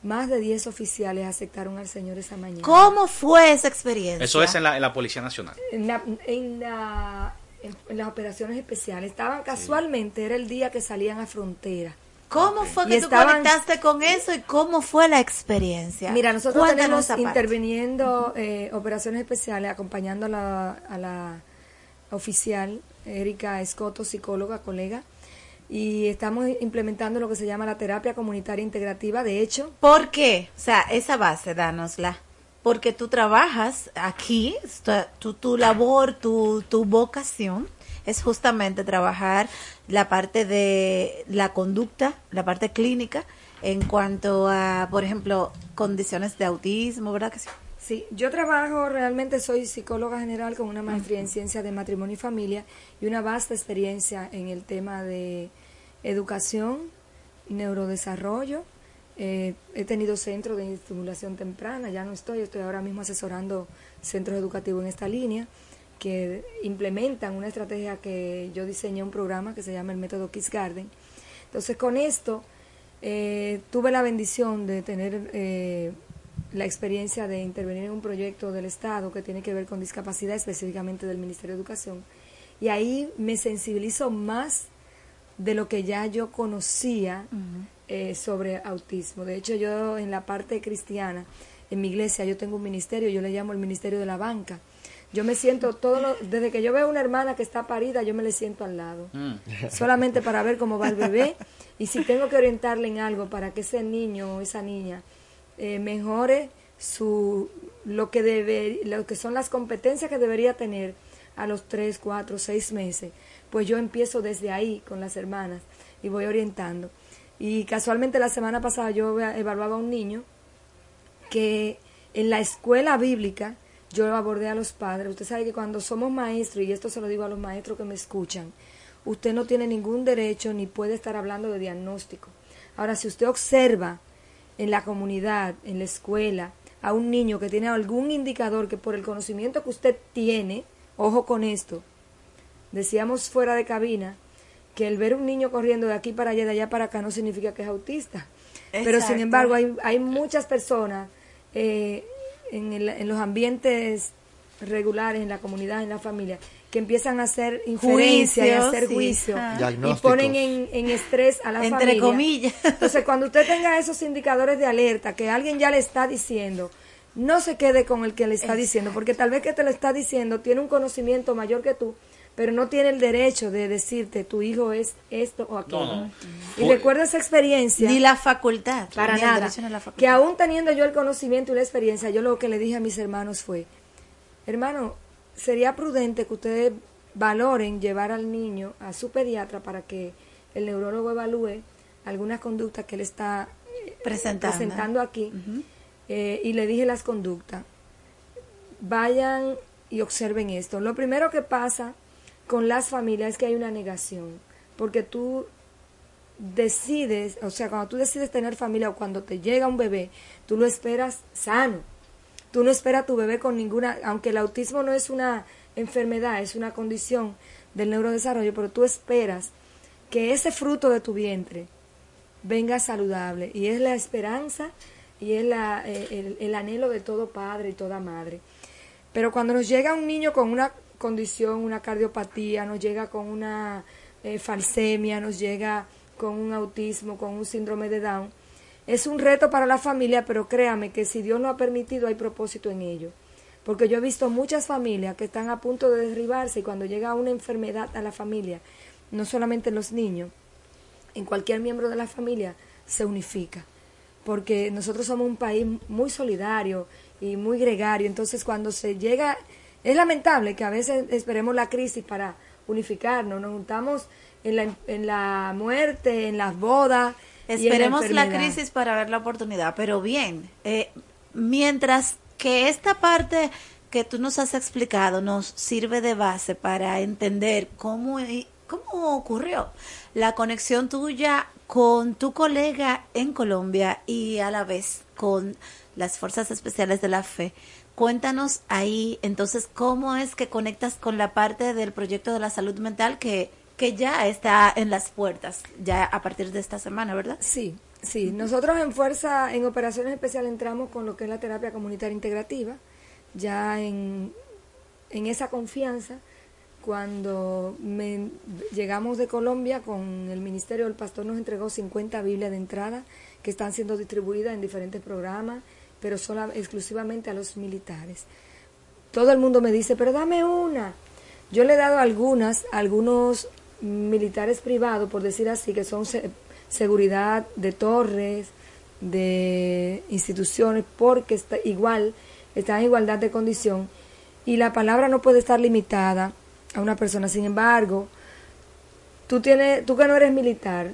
Más de 10 oficiales aceptaron al Señor esa mañana. ¿Cómo fue esa experiencia? Eso es en la, en la Policía Nacional. En, la- en la- en- en las operaciones especiales. Estaban casualmente, era el día que salían a frontera. ¿Cómo fue que tú conectaste con eso y cómo fue la experiencia? Mira, nosotros tenemos interviniendo eh, operaciones especiales, acompañando a la, a la oficial Erika Escoto, psicóloga, colega, y estamos implementando lo que se llama la terapia comunitaria integrativa. De hecho, ¿Por qué? O sea, esa base, dánosla. Porque tú trabajas aquí, tu, tu labor, tu, tu vocación es justamente trabajar la parte de la conducta, la parte clínica, en cuanto a, por ejemplo, condiciones de autismo, ¿verdad que sí? Sí, yo trabajo, realmente soy psicóloga general con una maestría en ciencias de matrimonio y familia y una vasta experiencia en el tema de educación, neurodesarrollo. Eh, he tenido centros de estimulación temprana, ya no estoy, estoy ahora mismo asesorando centros educativos en esta línea que implementan una estrategia que yo diseñé un programa que se llama el método Kiss Garden. Entonces con esto eh, tuve la bendición de tener eh, la experiencia de intervenir en un proyecto del Estado que tiene que ver con discapacidad, específicamente del Ministerio de Educación. Y ahí me sensibilizo más de lo que ya yo conocía eh, sobre autismo. De hecho, yo en la parte cristiana, en mi iglesia, yo tengo un ministerio, yo le llamo el Ministerio de la Banca. Yo me siento todo lo- desde que yo veo una hermana que está parida, yo me le siento al lado. Solamente para ver cómo va el bebé. Y si tengo que orientarle en algo para que ese niño o esa niña eh, mejore su lo que debe lo que son las competencias que debería tener a los tres, cuatro, seis meses, pues yo empiezo desde ahí con las hermanas y voy orientando. Y casualmente la semana pasada yo evaluaba a un niño que en la escuela bíblica yo abordé a los padres. Usted sabe que cuando somos maestros, y esto se lo digo a los maestros que me escuchan, usted no tiene ningún derecho ni puede estar hablando de diagnóstico. Ahora, si usted observa en la comunidad, en la escuela, a un niño que tiene algún indicador que por el conocimiento que usted tiene, ojo con esto, decíamos fuera de cabina, que el ver un niño corriendo de aquí para allá, de allá para acá, no significa que es autista. Pero sin embargo, hay, hay muchas personas eh, en, el- en los ambientes regulares, en la comunidad, en la familia, que empiezan a hacer inferencia y a hacer sí. juicio y ponen en, en estrés a la Entre familia. comillas. Entonces, cuando usted tenga esos indicadores de alerta que alguien ya le está diciendo, no se quede con el que le está diciendo, porque tal vez que te lo está diciendo tiene un conocimiento mayor que tú, pero no tiene el derecho de decirte tu hijo es esto o aquello. No, no. Y recuerda esa experiencia. Ni la facultad. Para ni nada. la facultad. Que aún teniendo yo el conocimiento y la experiencia, yo lo que le dije a mis hermanos fue, hermano, sería prudente que ustedes valoren llevar al niño a su pediatra para que el neurólogo evalúe algunas conductas que él está eh, Presentando. presentando aquí. Eh, y le dije las conductas. Vayan y observen esto. Lo primero que pasa con las familias es que hay una negación, porque tú decides, o sea, cuando tú decides tener familia o cuando te llega un bebé, tú lo esperas sano. Tú no esperas a tu bebé con ninguna, aunque el autismo no es una enfermedad, es una condición del neurodesarrollo, pero tú esperas que ese fruto de tu vientre venga saludable y es la esperanza y es la, eh, el, el anhelo de todo padre y toda madre. Pero cuando nos llega un niño con una condición, una cardiopatía, nos llega con una eh, falsemia, nos llega con un autismo, con un síndrome de Down, es un reto para la familia, pero créame que si Dios lo ha permitido hay propósito en ello. Porque yo he visto muchas familias que están a punto de derribarse y cuando llega una enfermedad a la familia, no solamente en los niños, en cualquier miembro de la familia se unifica. Porque nosotros somos un país muy solidario y muy gregario. Entonces cuando se llega, es lamentable que a veces esperemos la crisis para unificarnos. Nos juntamos en la, en la muerte, en las bodas. Esperemos la enfermedad. crisis para ver la oportunidad, pero bien, eh, mientras que esta parte que tú nos has explicado nos sirve de base para entender cómo, cómo ocurrió la conexión tuya con tu colega en Colombia y a la vez con las Fuerzas Especiales de la Fe. Cuéntanos ahí, entonces, cómo es que conectas con la parte del proyecto de la salud mental que, que ya está en las puertas, ya a partir de esta semana, ¿verdad? Sí, sí. Nosotros en Fuerza, en Operaciones Especiales, entramos con lo que es la terapia comunitaria integrativa, ya en, en esa confianza. Cuando me- llegamos de Colombia con el Ministerio del Pastor nos entregó 50 Biblias de entrada que están siendo distribuidas en diferentes programas, pero sola, exclusivamente a los militares. Todo el mundo me dice, pero dame una. Yo le he dado algunas, algunos militares privados, por decir así, que son se- seguridad de torres, de instituciones, porque está igual, están en igualdad de condición. Y la palabra no puede estar limitada a una persona. Sin embargo, tú, tienes, tú que no eres militar,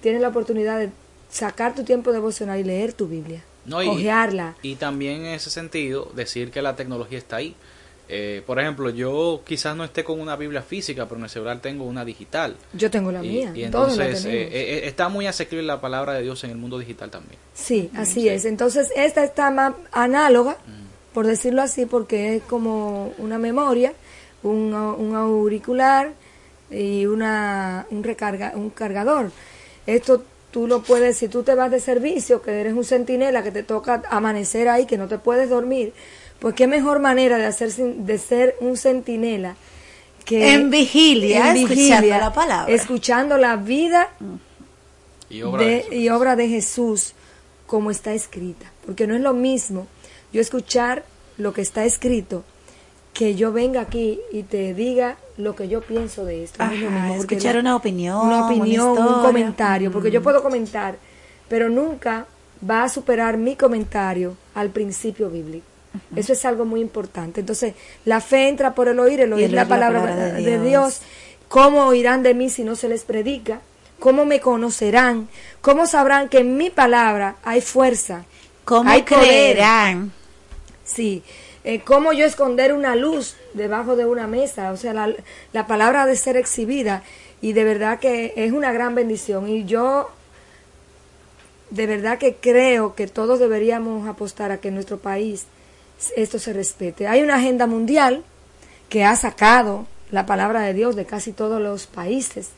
tienes la oportunidad de sacar tu tiempo devocional y leer tu Biblia. No, y, Ojearla. y también en ese sentido decir que la tecnología está ahí. Eh, por ejemplo, yo quizás no esté con una Biblia física, pero en el celular tengo una digital. Yo tengo la Y, mía. y todos la entonces eh, eh, está muy asequible la palabra de Dios en el mundo digital también. Sí, así es. Entonces, esta está más análoga, por decirlo así, porque es como una memoria, un, un auricular y una, un, recarga, un cargador. Esto tú lo puedes, si tú te vas de servicio, que eres un centinela, que te toca amanecer ahí, que no te puedes dormir, pues qué mejor manera de, hacer, sin- de ser un centinela que En vigilia, escuchando la palabra. escuchando la vida Y obra de- y obra de Jesús como está escrita. Porque no es lo mismo yo escuchar lo que está escrito que yo venga aquí y te diga lo que yo pienso de esto. No Ajá, mismo, porque escuchar la- una opinión, una opinión, una un comentario, porque yo Mm. puedo comentar, pero nunca va a superar mi comentario al principio bíblico. Eso es algo muy importante. Entonces, la fe entra por el oír, el oír el la oír la palabra, palabra de de Dios. Dios. ¿Cómo oirán de mí si no se les predica? ¿Cómo me conocerán? ¿Cómo sabrán que en mi palabra hay fuerza? ¿Cómo hay poder? creerán? Sí. Eh, ¿Cómo yo esconder una luz debajo de una mesa? O sea, la, la palabra ha de ser exhibida y de verdad que es una gran bendición. Y yo de verdad que creo que todos deberíamos apostar a que en nuestro país esto se respete. Hay una agenda mundial que ha sacado la palabra de Dios de casi todos los países.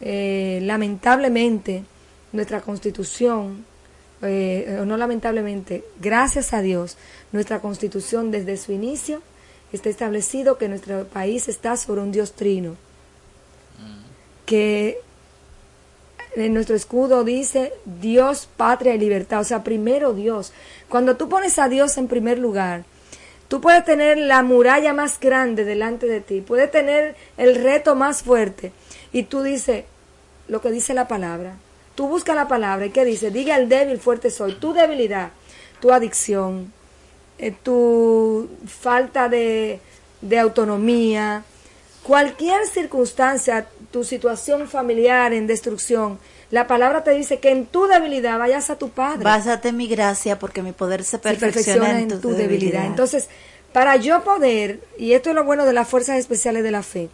Eh, lamentablemente, nuestra constitución, eh, no lamentablemente, gracias a Dios, nuestra constitución desde su inicio está establecido que nuestro país está sobre un Dios trino, que en nuestro escudo dice Dios, patria y libertad, o sea, primero Dios. Cuando tú pones a Dios en primer lugar, tú puedes tener la muralla más grande delante de ti, puedes tener el reto más fuerte y tú dices lo que dice la palabra. Tú buscas la palabra y ¿qué dice? Diga al débil, fuerte soy. Tu debilidad, tu adicción, eh, tu falta de, de autonomía, cualquier circunstancia, tu situación familiar en destrucción, la palabra te dice que en tu debilidad vayas a tu Padre. Básate mi gracia porque mi poder se perfecciona, en, tu, debilidad. Entonces, para yo poder, y esto es lo bueno de las fuerzas especiales de la fe,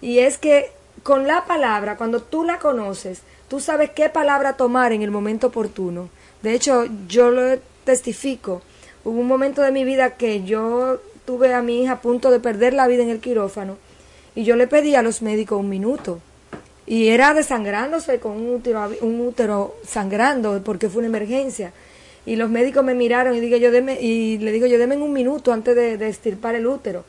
y es que con la palabra, cuando tú la conoces, tú sabes qué palabra tomar en el momento oportuno. De hecho, yo lo testifico. Hubo un momento de mi vida que yo tuve a mi hija a punto de perder la vida en el quirófano y yo le pedí a los médicos un minuto. Y era desangrándose con un útero, un útero sangrando porque fue una emergencia. Y los médicos me miraron y, dije, yo deme, y le digo yo, deme un minuto antes de, de estirpar el útero.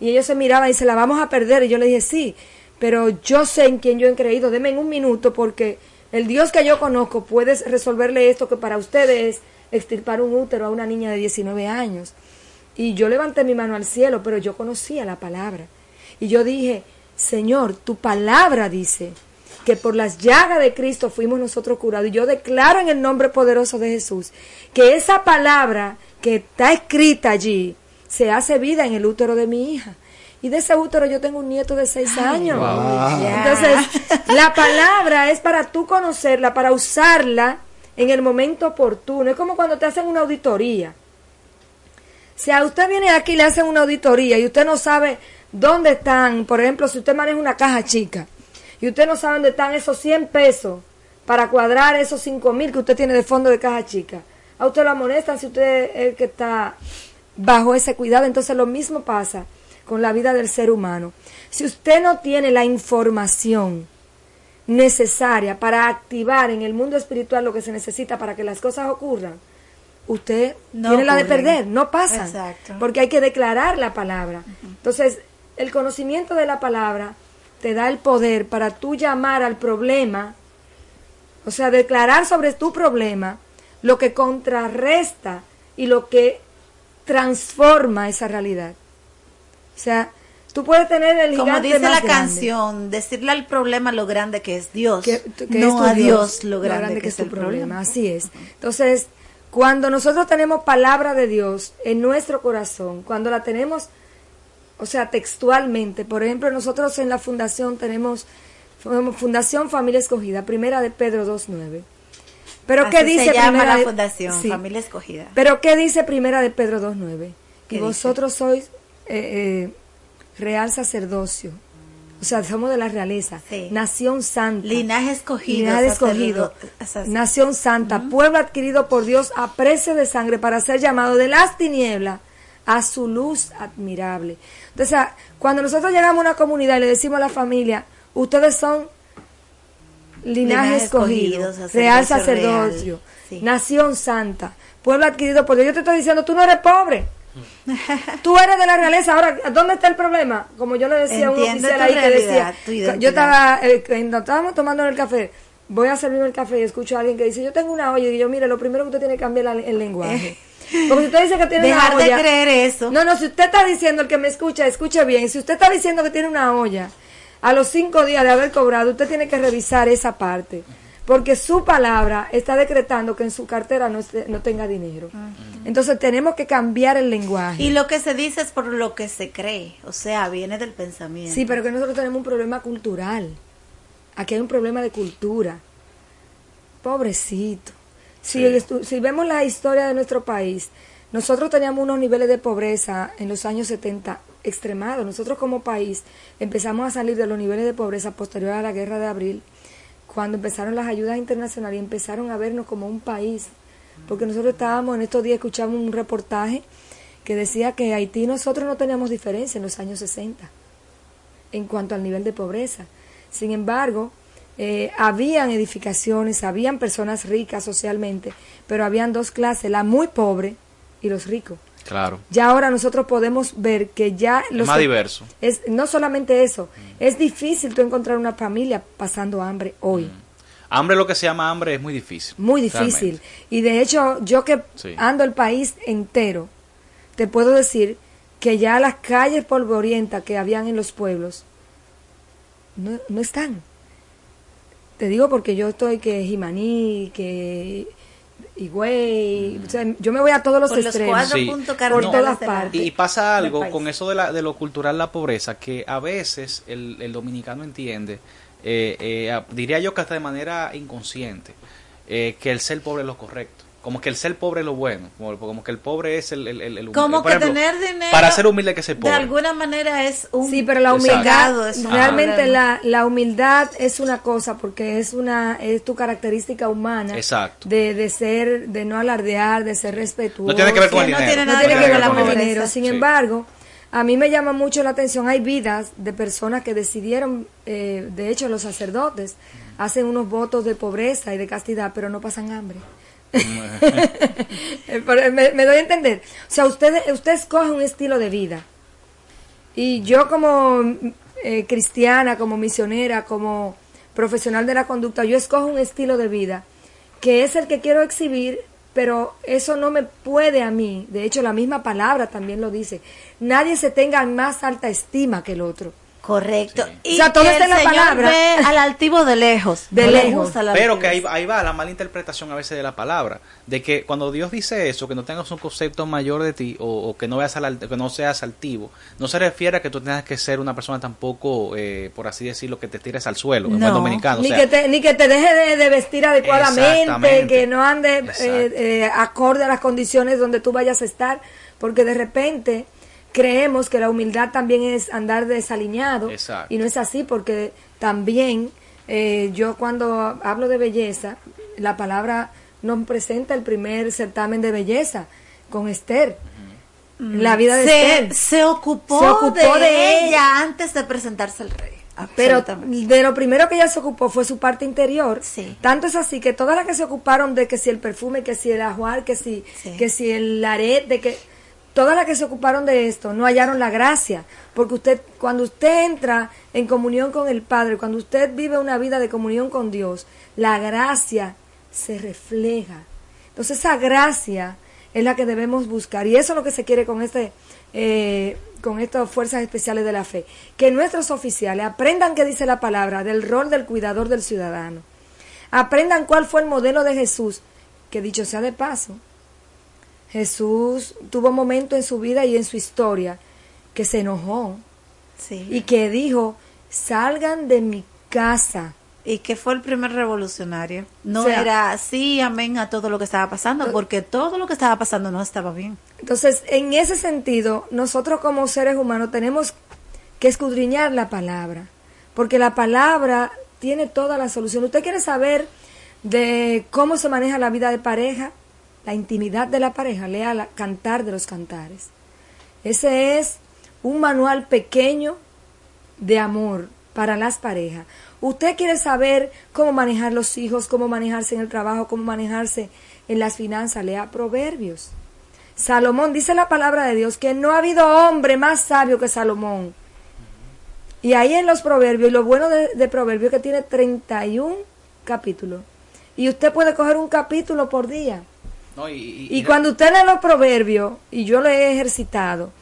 Y ellos se miraban y se la vamos a perder. Y yo le dije, sí, pero yo sé en quién yo he creído, deme un minuto porque el Dios que yo conozco puede resolverle esto que para ustedes es extirpar un útero a una niña de 19 años. Y yo levanté mi mano al cielo, pero yo conocía la palabra. Y yo dije, Señor, tu palabra dice que por las llagas de Cristo fuimos nosotros curados. Y yo declaro en el nombre poderoso de Jesús que esa palabra que está escrita allí se hace vida en el útero de mi hija. Y de ese útero yo tengo un nieto de seis años. Entonces, la palabra es para tú conocerla, para usarla en el momento oportuno. Es como cuando te hacen una auditoría. Si a usted viene aquí y le hacen una auditoría y usted no sabe dónde están, por ejemplo, si usted maneja una caja chica y usted no sabe dónde están esos 100 pesos para cuadrar esos 5 mil que usted tiene de fondo de caja chica, a usted lo amonestan si usted es el que está bajo ese cuidado. Entonces lo mismo pasa con la vida del ser humano. Si usted no tiene la información necesaria para activar en el mundo espiritual lo que se necesita para que las cosas ocurran, usted tiene la de perder, no pasa. Porque hay que declarar la palabra. Entonces, el conocimiento de la palabra te da el poder para tú llamar al problema, o sea, declarar sobre tu problema lo que contrarresta y lo que transforma esa realidad. O sea, tú puedes tener el Como dice la canción, decirle al problema lo grande que es Dios, no a Dios, lo grande, que, es el problema. Así es. Entonces, cuando nosotros tenemos palabra de Dios en nuestro corazón, cuando la tenemos, o sea, textualmente, por ejemplo, nosotros en la fundación tenemos Fundación Familia Escogida, primera de Pedro 2.9. Pero ¿qué dice se llama primera la fundación, Familia Escogida. Pero ¿qué dice primera de Pedro 2.9? Que vosotros sois eh, eh, real sacerdocio. O sea, somos de la realeza. Nación santa. Linaje escogido. Linaje escogido. Nación santa. Pueblo adquirido por Dios a precio de sangre para ser llamado de las tinieblas a su luz admirable. Entonces, cuando nosotros llegamos a una comunidad y le decimos a la familia, ustedes son linaje, escogido, real sacerdocio, nación santa, pueblo adquirido por Dios. Yo te estoy diciendo, tú no eres pobre. Tú eres de la realeza. Ahora, ¿dónde está el problema? Como yo le decía a un oficial ahí que decía, yo estaba, eh, estábamos tomando el café, voy a servirme el café y escucho a alguien que dice, yo tengo una olla y yo, mire, lo primero que usted tiene que cambiar el lenguaje. Porque si usted dice que tiene Dejar una olla. de creer eso. No, no, si usted está diciendo, el que me escucha, escuche bien. Si usted está diciendo que tiene una olla, a los cinco días de haber cobrado, usted tiene que revisar esa parte porque su palabra está decretando que en su cartera no, no tenga dinero. Entonces tenemos que cambiar el lenguaje. Y lo que se dice es por lo que se cree, o sea, viene del pensamiento. Sí, pero que nosotros tenemos un problema cultural. Aquí hay un problema de cultura. Pobrecito. Si, si vemos la historia de nuestro país, nosotros teníamos unos niveles de pobreza en los años 70 extremados. Nosotros como país empezamos a salir de los niveles de pobreza posterior a la guerra de abril cuando empezaron las ayudas internacionales y empezaron a vernos como un país, porque nosotros estábamos en estos días escuchamos un reportaje que decía que Haití nosotros no teníamos diferencia en los años 60 en cuanto al nivel de pobreza. Sin embargo, eh, habían edificaciones, habían personas ricas socialmente, pero habían dos clases, la muy pobre y los ricos. Claro. Ya ahora nosotros podemos ver que ya Es más diverso. Es no solamente eso, es difícil tú encontrar una familia pasando hambre hoy. Hambre, lo que se llama hambre, es muy difícil. Muy difícil. Y de hecho, yo que Sí. ando el país entero, te puedo decir que ya las calles polvorientas que habían en los pueblos no, no están. Te digo porque yo estoy que Jimaní, que Higüey, o sea, yo me voy a todos los Por extremos. Sí. por cardinales todas partes. Y pasa algo con eso de, la, de lo cultural, la pobreza, que a veces el, el dominicano entiende, eh, eh, diría yo que hasta de manera inconsciente, eh, que el ser pobre es lo correcto. Como que el ser pobre es lo bueno, como, como que el pobre es el, el, el-. Como Por que ejemplo, tener dinero Para ser humilde que ser de pobre. alguna manera es un Sí, pero la humildad, realmente la, la humildad es una cosa porque es una es tu característica humana Exacto. de, de ser, de no alardear, de ser respetuoso. No tiene que ver con el no dinero. tiene No nada tiene que ver con el dinero. Sin Sí. embargo, a mí me llama mucho la atención, hay vidas de personas que decidieron, eh, de hecho los sacerdotes hacen unos votos de pobreza y de castidad, pero no pasan hambre. Me doy a entender. O sea, usted, usted escoge un estilo de vida. Y yo como eh, cristiana, como misionera, como profesional de la conducta, yo escojo un estilo de vida que es el que quiero exhibir, pero eso no me puede a mí. De hecho, la misma palabra también lo dice. Nadie se tenga en más alta estima que el otro. Correcto. Y O sea, todo que está en la palabra. ve al altivo de lejos. De No le lejos. la Pero que ahí, ahí va la mala interpretación a veces de la palabra, de que cuando Dios dice eso, que no tengas un concepto mayor de ti o, o que no veas al, que no seas altivo, no se refiere a que tú tengas que ser una persona tampoco, eh, por así decirlo, que te tires al suelo, en buen No. dominicano. o ni, sea, que te, ni que te deje de, de vestir adecuadamente, que no ande eh, eh, acorde a las condiciones donde tú vayas a estar, porque de repente creemos que la humildad también es andar desaliñado Exacto. y no es así porque también eh, yo cuando hablo de belleza, la palabra nos presenta el primer certamen de belleza con Esther. La vida de se, Esther. se ocupó, Se ocupó de, de ella antes de presentarse al rey. Pero de lo primero que ella se ocupó fue su parte interior. Sí. Tanto es así que todas las que se ocuparon de que si el perfume, que si el ajuar, que si, Sí. que si el arete, que todas las que se ocuparon de esto no hallaron la gracia, porque usted cuando usted entra en comunión con el Padre, cuando usted vive una vida de comunión con Dios, la gracia se refleja. Entonces esa gracia es la que debemos buscar y eso es lo que se quiere con este eh, con estas fuerzas especiales de la fe, que nuestros oficiales aprendan qué dice la palabra del rol del cuidador del ciudadano, aprendan cuál fue el modelo de Jesús, que dicho sea de paso, Jesús tuvo momentos en su vida y en su historia que se enojó Sí. y que dijo, salgan de mi casa. y que fue el primer revolucionario. No O sea, era sí, amén a todo lo que estaba pasando, porque todo lo que estaba pasando no estaba bien. Entonces, en ese sentido, nosotros como seres humanos tenemos que escudriñar la palabra, porque la palabra tiene toda la solución. ¿Usted quiere saber de cómo se maneja la vida de pareja? La intimidad de la pareja, lea la Cantar de los Cantares. Ese es un manual pequeño de amor para las parejas. Usted quiere saber cómo manejar los hijos, cómo manejarse en el trabajo, cómo manejarse en las finanzas, lea Proverbios. Salomón dice la palabra de Dios que no ha habido hombre más sabio que Salomón. Y ahí en los proverbios, lo bueno de, de proverbios es que tiene 31 capítulos. Y usted puede coger un capítulo por día. No, y, y- Y y- cuando usted lee los proverbios, y yo lo he ejercitado,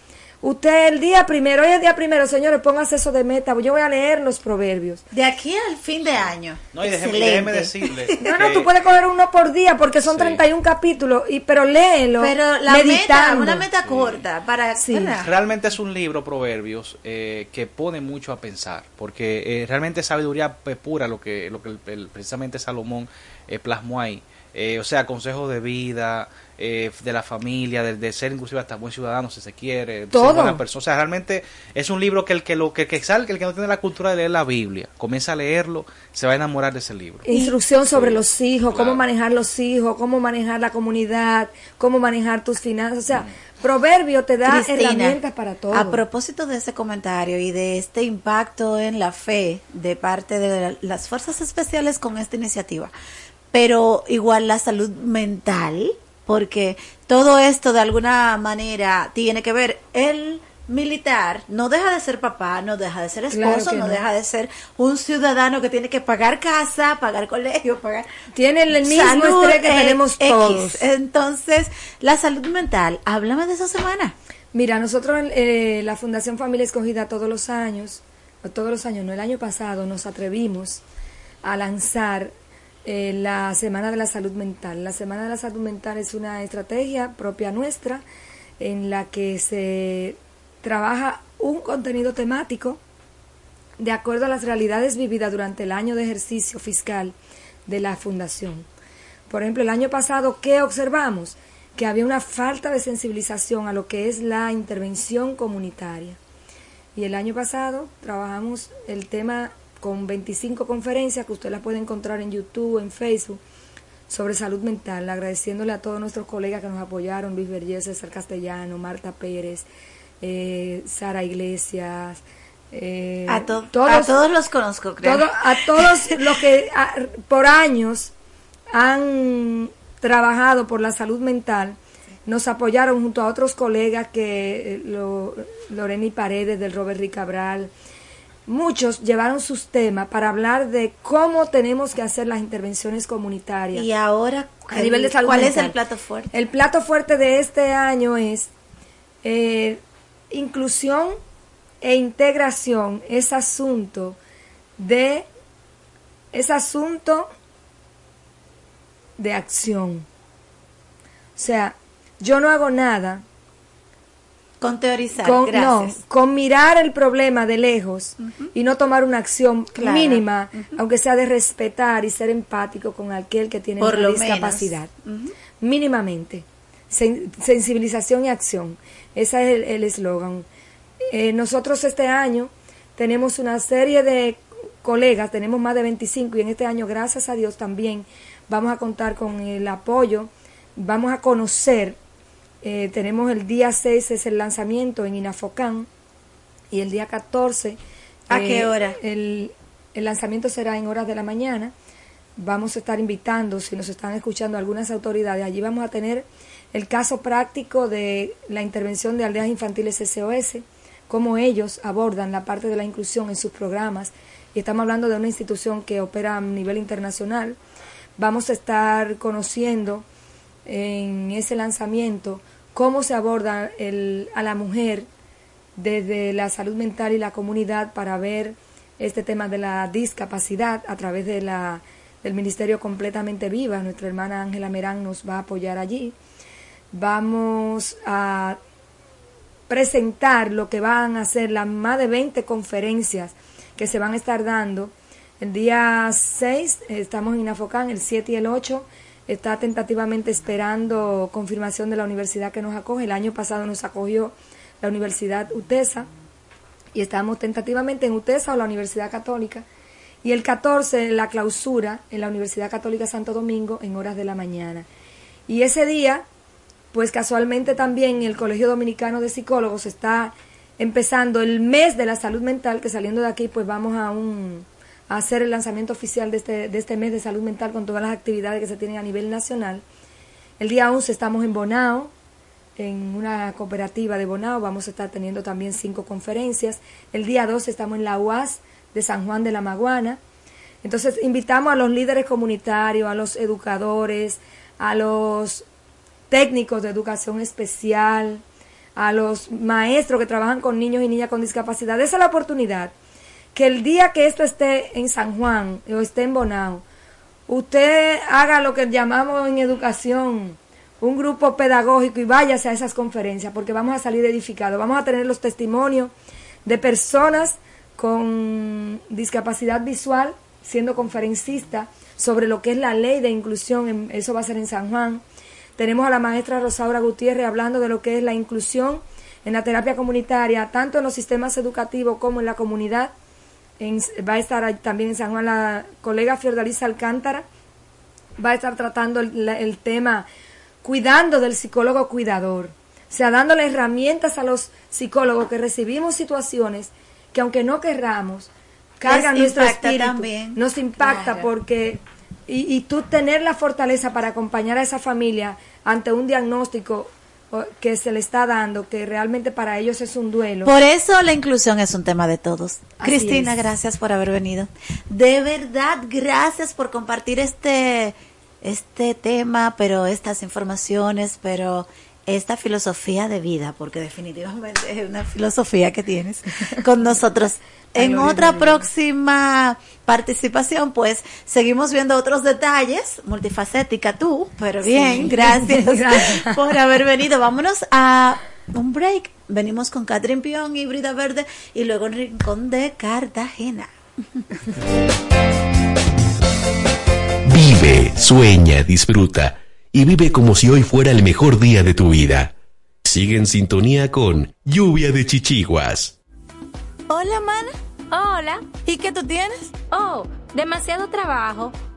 usted el día primero, hoy es día primero, señores, póngase eso de meta, yo voy a leer los proverbios. De aquí al fin de año. no, y déjeme, decirle. No, no, que- tú puedes coger uno por día porque son Sí. 31 capítulos, y pero léelo Pero la meta, una meta corta para Sí. ¿verdad? Realmente es un libro, Proverbios, eh, que pone mucho a pensar, porque eh, realmente es sabiduría pe- pura lo que, lo que el- el- precisamente Salomón eh, plasmó ahí. Eh, o sea, consejos de vida, eh, de la familia, de, de ser inclusive hasta buen ciudadano si se quiere, ser Todo. buena persona. O sea, realmente es un libro que el que lo que, que sale, que el que no tiene la cultura de leer la Biblia, comienza a leerlo, se va a enamorar de ese libro. Instrucción sobre los hijos, cómo manejar los hijos, cómo manejar la comunidad, cómo manejar tus finanzas. O sea, Proverbio te da Cristina, herramientas para todo. A propósito de ese comentario y de este impacto en la fe de parte de la- las fuerzas especiales con esta iniciativa, pero igual la salud mental, porque todo esto de alguna manera tiene que ver el militar no deja de ser papá, no deja de ser esposo, no, no. deja de ser un ciudadano que tiene que pagar casa, pagar colegio, pagar Tiene el mismo estrés que tenemos X. todos. Entonces, la salud mental, háblame de esa semana. Mira, nosotros, eh, la Fundación Familia Escogida, todos los años, todos los años, no, el año pasado, nos atrevimos a lanzar eh, la Semana de la Salud Mental. La Semana de la Salud Mental es una estrategia propia nuestra en la que se trabaja un contenido temático de acuerdo a las realidades vividas durante el año de ejercicio fiscal de la Fundación. Por ejemplo, el año pasado, ¿qué observamos? Que había una falta de sensibilización a lo que es la intervención comunitaria. Y el año pasado trabajamos el tema con 25 conferencias que usted las puede encontrar en YouTube, en Facebook, sobre salud mental, agradeciéndole a todos nuestros colegas que nos apoyaron, Luis Vergés, César Castellano, Marta Pérez, eh, Sara Iglesias, eh, A, to- a todos los conozco, creo. todo- a todos los que a- por años han trabajado por la salud mental, nos apoyaron junto a otros colegas que eh, lo, Loreni Paredes del Robert Ricabral, muchos llevaron sus temas para hablar de cómo tenemos que hacer las intervenciones comunitarias. Y ahora, a nivel de salud ¿cuál es el plato fuerte? El plato fuerte de este año es eh, inclusión e integración, es asunto de es asunto de acción. O sea, yo no hago nada Con teorizar, con, no, gracias. con mirar el problema de lejos y no tomar una acción mínima, aunque sea de respetar y ser empático con aquel que tiene Por una discapacidad. Mínimamente. Sen- sensibilización y acción. Ese es el- el eslogan. Eh, nosotros este año tenemos una serie de colegas, tenemos más de 25 y en este año, gracias a Dios, también vamos a contar con el apoyo, vamos a conocer, eh, tenemos el día 6 es el lanzamiento en Inafocán y el día 14. ¿A qué hora? El, el lanzamiento será en horas de la mañana. Vamos a estar invitando, si nos están escuchando algunas autoridades, allí vamos a tener el caso práctico de la intervención de aldeas infantiles SOS, cómo ellos abordan la parte de la inclusión en sus programas. Y estamos hablando de una institución que opera a nivel internacional. Vamos a estar conociendo en ese lanzamiento cómo se aborda el, a la mujer desde la salud mental y la comunidad para ver este tema de la discapacidad a través de la, del Ministerio Completamente Viva. Nuestra hermana Ángela Merán nos va a apoyar allí. Vamos a presentar lo que van a ser las más de 20 conferencias que se van a estar dando. El día 6 eh, estamos en Inafocán, el 7 y el 8 está tentativamente esperando confirmación de la universidad que nos acoge. El año pasado nos acogió la Universidad UTESA y estamos tentativamente en UTESA o la Universidad Católica. Y el 14 la clausura en la Universidad Católica Santo Domingo en horas de la mañana. Y ese día, pues casualmente también el Colegio Dominicano de Psicólogos está empezando el mes de la salud mental, que saliendo de aquí pues vamos a un hacer el lanzamiento oficial de este, de este mes de salud mental con todas las actividades que se tienen a nivel nacional. El día 11 estamos en Bonao, en una cooperativa de Bonao, vamos a estar teniendo también cinco conferencias. El día 12 estamos en la UAS de San Juan de la Maguana. Entonces invitamos a los líderes comunitarios, a los educadores, a los técnicos de educación especial, a los maestros que trabajan con niños y niñas con discapacidad. Esa es la oportunidad. Que el día que esto esté en San Juan o esté en Bonao, usted haga lo que llamamos en educación un grupo pedagógico y váyase a esas conferencias porque vamos a salir edificados. Vamos a tener los testimonios de personas con discapacidad visual siendo conferencistas sobre lo que es la ley de inclusión, eso va a ser en San Juan. Tenemos a la maestra Rosaura Gutiérrez hablando de lo que es la inclusión en la terapia comunitaria, tanto en los sistemas educativos como en la comunidad. En- va a estar también en San Juan la colega Fiordalisa Alcántara, va a estar tratando el, tema cuidando del psicólogo cuidador, o sea, dándole herramientas a los psicólogos que recibimos situaciones que aunque no querramos, cargan Les nuestro impacta espíritu, también. nos impacta Claro. porque y, y tú tener la fortaleza para acompañar a esa familia ante un diagnóstico que se le está dando, que realmente para ellos es un duelo. Por eso la inclusión es un tema de todos. Así Cristina, es. gracias por haber venido. De verdad, gracias por compartir este, este tema, pero estas informaciones, pero esta filosofía de vida, porque definitivamente es una filosofía que tienes con nosotros. En otra próxima participación, pues seguimos viendo otros detalles, multifacética tú, pero Sí. bien, gracias, Gracias. por haber venido. Vámonos a un break. Venimos con Catherine Pion y Brida Verde y luego en Rincón de Cartagena. Vive, sueña, disfruta y vive como si hoy fuera el mejor día de tu vida. Sigue en sintonía con Lluvia de Chichiguas. Hola, mana. Hola. ¿Y qué tú tienes? Oh, demasiado trabajo,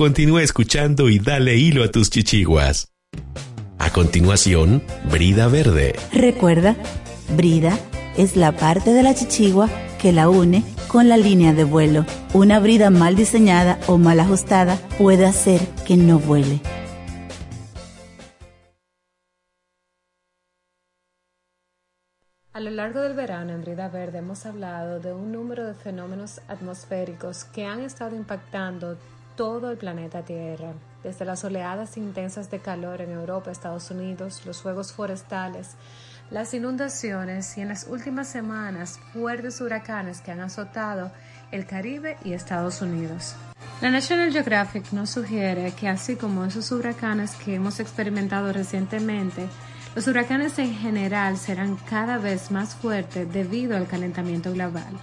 Continúa escuchando y dale hilo a tus chichiguas. A continuación, Brida Verde. Recuerda, brida es la parte de la chichigua que la une con la línea de vuelo. Una brida mal diseñada o mal ajustada puede hacer que no vuele. A lo largo del verano en Brida Verde hemos hablado de un número de fenómenos atmosféricos que han estado impactando todo el planeta Tierra, desde las oleadas intensas de calor en Europa, Estados Unidos, los fuegos forestales, las inundaciones y en las últimas semanas fuertes huracanes que han azotado el Caribe y Estados Unidos. La National Geographic nos sugiere que así como esos huracanes que hemos experimentado recientemente, los huracanes en general serán cada vez más fuertes debido al calentamiento global.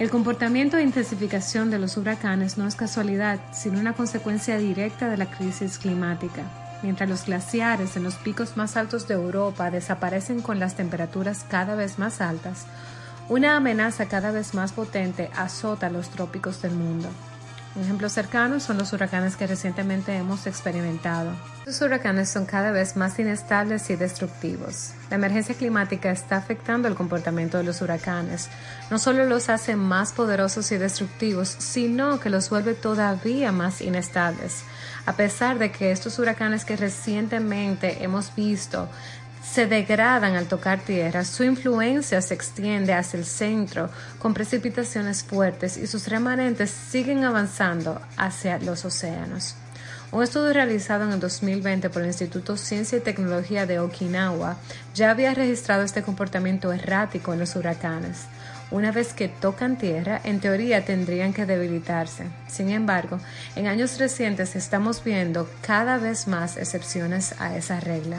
El comportamiento e intensificación de los huracanes no es casualidad, sino una consecuencia directa de la crisis climática. Mientras los glaciares en los picos más altos de Europa desaparecen con las temperaturas cada vez más altas, una amenaza cada vez más potente azota los trópicos del mundo. Un ejemplo cercano son los huracanes que recientemente hemos experimentado. Los huracanes son cada vez más inestables y destructivos. La emergencia climática está afectando el comportamiento de los huracanes. No solo los hace más poderosos y destructivos, sino que los vuelve todavía más inestables. A pesar de que estos huracanes que recientemente hemos visto se degradan al tocar tierra, su influencia se extiende hacia el centro con precipitaciones fuertes y sus remanentes siguen avanzando hacia los océanos. Un estudio realizado en el 2020 por el Instituto Ciencia y Tecnología de Okinawa ya había registrado este comportamiento errático en los huracanes. Una vez que tocan tierra, en teoría tendrían que debilitarse. Sin embargo, en años recientes estamos viendo cada vez más excepciones a esa regla.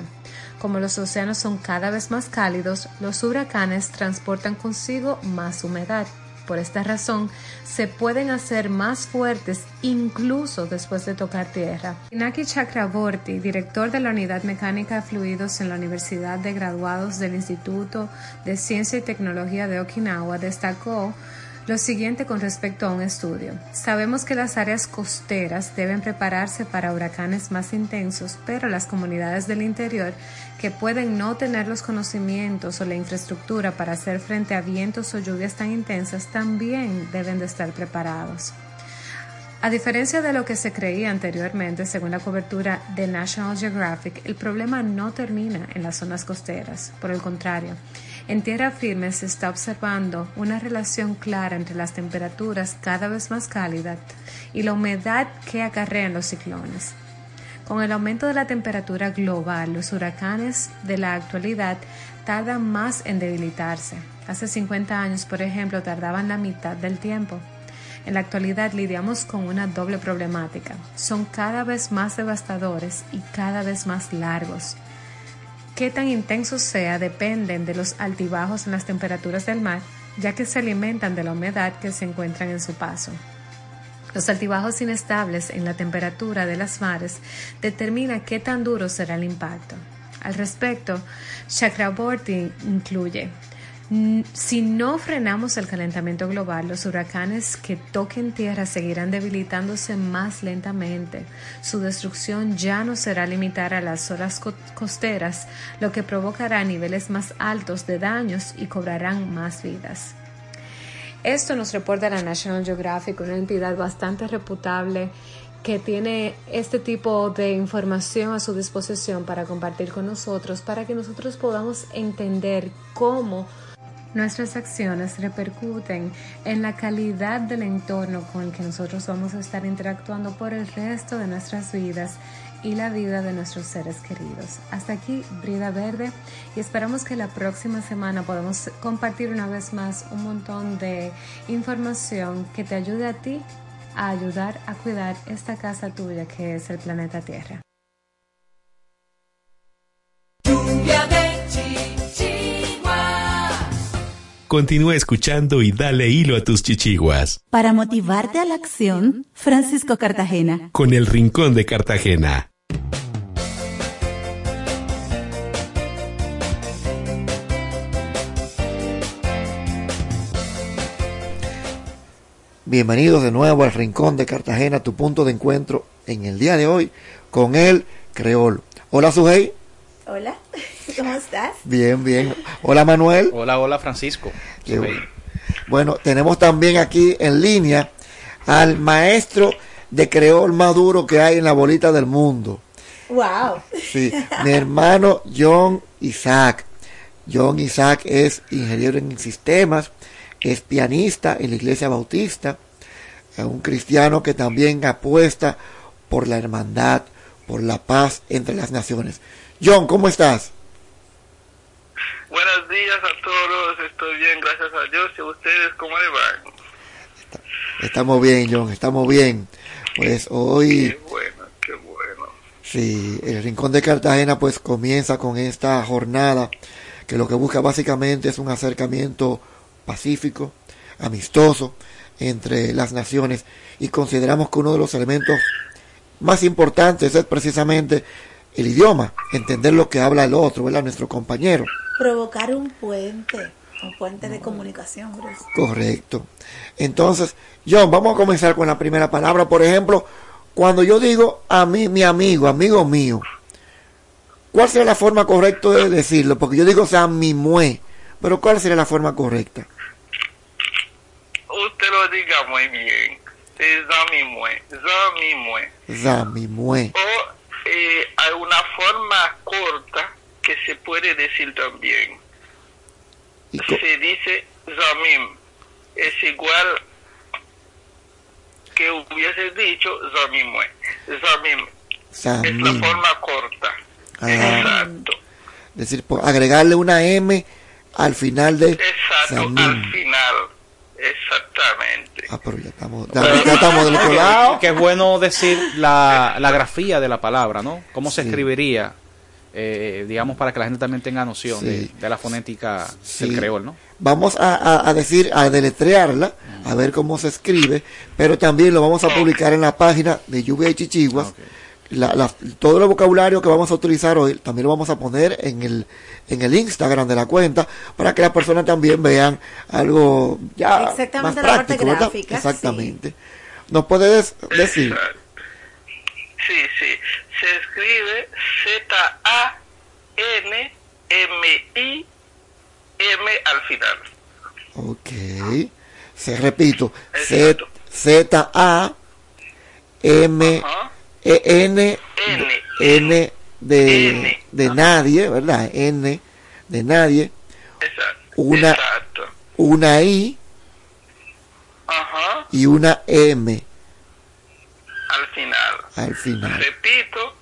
Como los océanos son cada vez más cálidos, los huracanes transportan consigo más humedad. Por esta razón, se pueden hacer más fuertes incluso después de tocar tierra. Inaki Chakraborty, director de la Unidad Mecánica de Fluidos en la Universidad de Graduados del Instituto de Ciencia y Tecnología de Okinawa, destacó lo siguiente con respecto a un estudio. Sabemos que las áreas costeras deben prepararse para huracanes más intensos, pero las comunidades del interior que pueden no tener los conocimientos o la infraestructura para hacer frente a vientos o lluvias tan intensas también deben de estar preparados. A diferencia de lo que se creía anteriormente, según la cobertura de National Geographic, el problema no termina en las zonas costeras. Por el contrario, en tierra firme se está observando una relación clara entre las temperaturas cada vez más cálidas y la humedad que acarrean los ciclones. Con el aumento de la temperatura global, los huracanes de la actualidad tardan más en debilitarse. Hace 50 años, por ejemplo, tardaban la mitad del tiempo. En la actualidad lidiamos con una doble problemática. Son cada vez más devastadores y cada vez más largos qué tan intenso sea dependen de los altibajos en las temperaturas del mar, ya que se alimentan de la humedad que se encuentran en su paso. Los altibajos inestables en la temperatura de las mares determinan qué tan duro será el impacto. Al respecto, Chakraborty incluye si no frenamos el calentamiento global, los huracanes que toquen tierra seguirán debilitándose más lentamente. Su destrucción ya no será limitada a las zonas costeras, lo que provocará niveles más altos de daños y cobrarán más vidas. Esto nos reporta la National Geographic, una entidad bastante reputable que tiene este tipo de información a su disposición para compartir con nosotros, para que nosotros podamos entender cómo nuestras acciones repercuten en la calidad del entorno con el que nosotros vamos a estar interactuando por el resto de nuestras vidas y la vida de nuestros seres queridos. Hasta aquí, Brida Verde, y esperamos que la próxima semana podamos compartir una vez más un montón de información que te ayude a ti a ayudar a cuidar esta casa tuya que es el planeta Tierra. Continúa escuchando y dale hilo a tus chichiguas. Para motivarte a la acción, Francisco Cartagena. Con el Rincón de Cartagena. Bienvenidos de nuevo al Rincón de Cartagena, tu punto de encuentro en el día de hoy con el Creol. Hola, Sujei. Hola, ¿cómo estás? Bien, bien. Hola, Manuel. Hola, hola, Francisco. Bueno, tenemos también aquí en línea al maestro de creol maduro que hay en la bolita del mundo. Wow. Sí, mi hermano John Isaac. John Isaac es ingeniero en sistemas, es pianista en la iglesia bautista, Es un cristiano que también apuesta por la hermandad, por la paz entre las naciones. John, ¿cómo estás? Buenos días a todos, estoy bien, gracias a Dios. ¿Y ustedes cómo le van? Estamos bien, John, estamos bien. Pues hoy... Qué bueno, qué bueno. Sí, el Rincón de Cartagena pues comienza con esta jornada que lo que busca básicamente es un acercamiento pacífico, amistoso entre las naciones y consideramos que uno de los elementos más importantes es precisamente el idioma, entender lo que habla el otro, ¿verdad? Nuestro compañero. Provocar un puente, un puente de comunicación, Bruce. Correcto. Entonces, John, vamos a comenzar con la primera palabra. Por ejemplo, cuando yo digo a mí, mi amigo, amigo mío, ¿cuál sería la forma correcta de decirlo? Porque yo digo mi mue, pero ¿cuál sería la forma correcta? Usted lo diga muy bien. Es Zamimue. Zamimue. Zamimue. O eh, hay una forma corta que se puede decir también. Se dice Zamim. Es igual que hubiese dicho Zamimue. Zamim. Es la forma corta. Ah. Exacto. Es decir, agregarle una M al final de Exacto, al final. Exactamente. Ah, pero ya estamos, ya, estamos del otro lado. Que es bueno decir la, la grafía de la palabra, ¿no? ¿Cómo se escribiría? Eh, digamos, para que la gente también tenga noción de, la fonética del creol, ¿no? Vamos a, a, decir, a deletrearla, a ver cómo se escribe, pero también lo vamos a publicar en la página de Lluvia y Chichiguas. La, todo el vocabulario que vamos a utilizar hoy también lo vamos a poner en el, en el Instagram de la cuenta para que las personas también vean algo ya más práctico, ¿verdad? Exactamente. ¿Nos puedes decir? Sí, sí. Se escribe Z-A-N-M-I-M al final. Ok. Se repito. Z-A-M. E N, N, de, de nadie, ¿verdad? N de nadie. Una, una I y una M. Al final. Al final. Repito.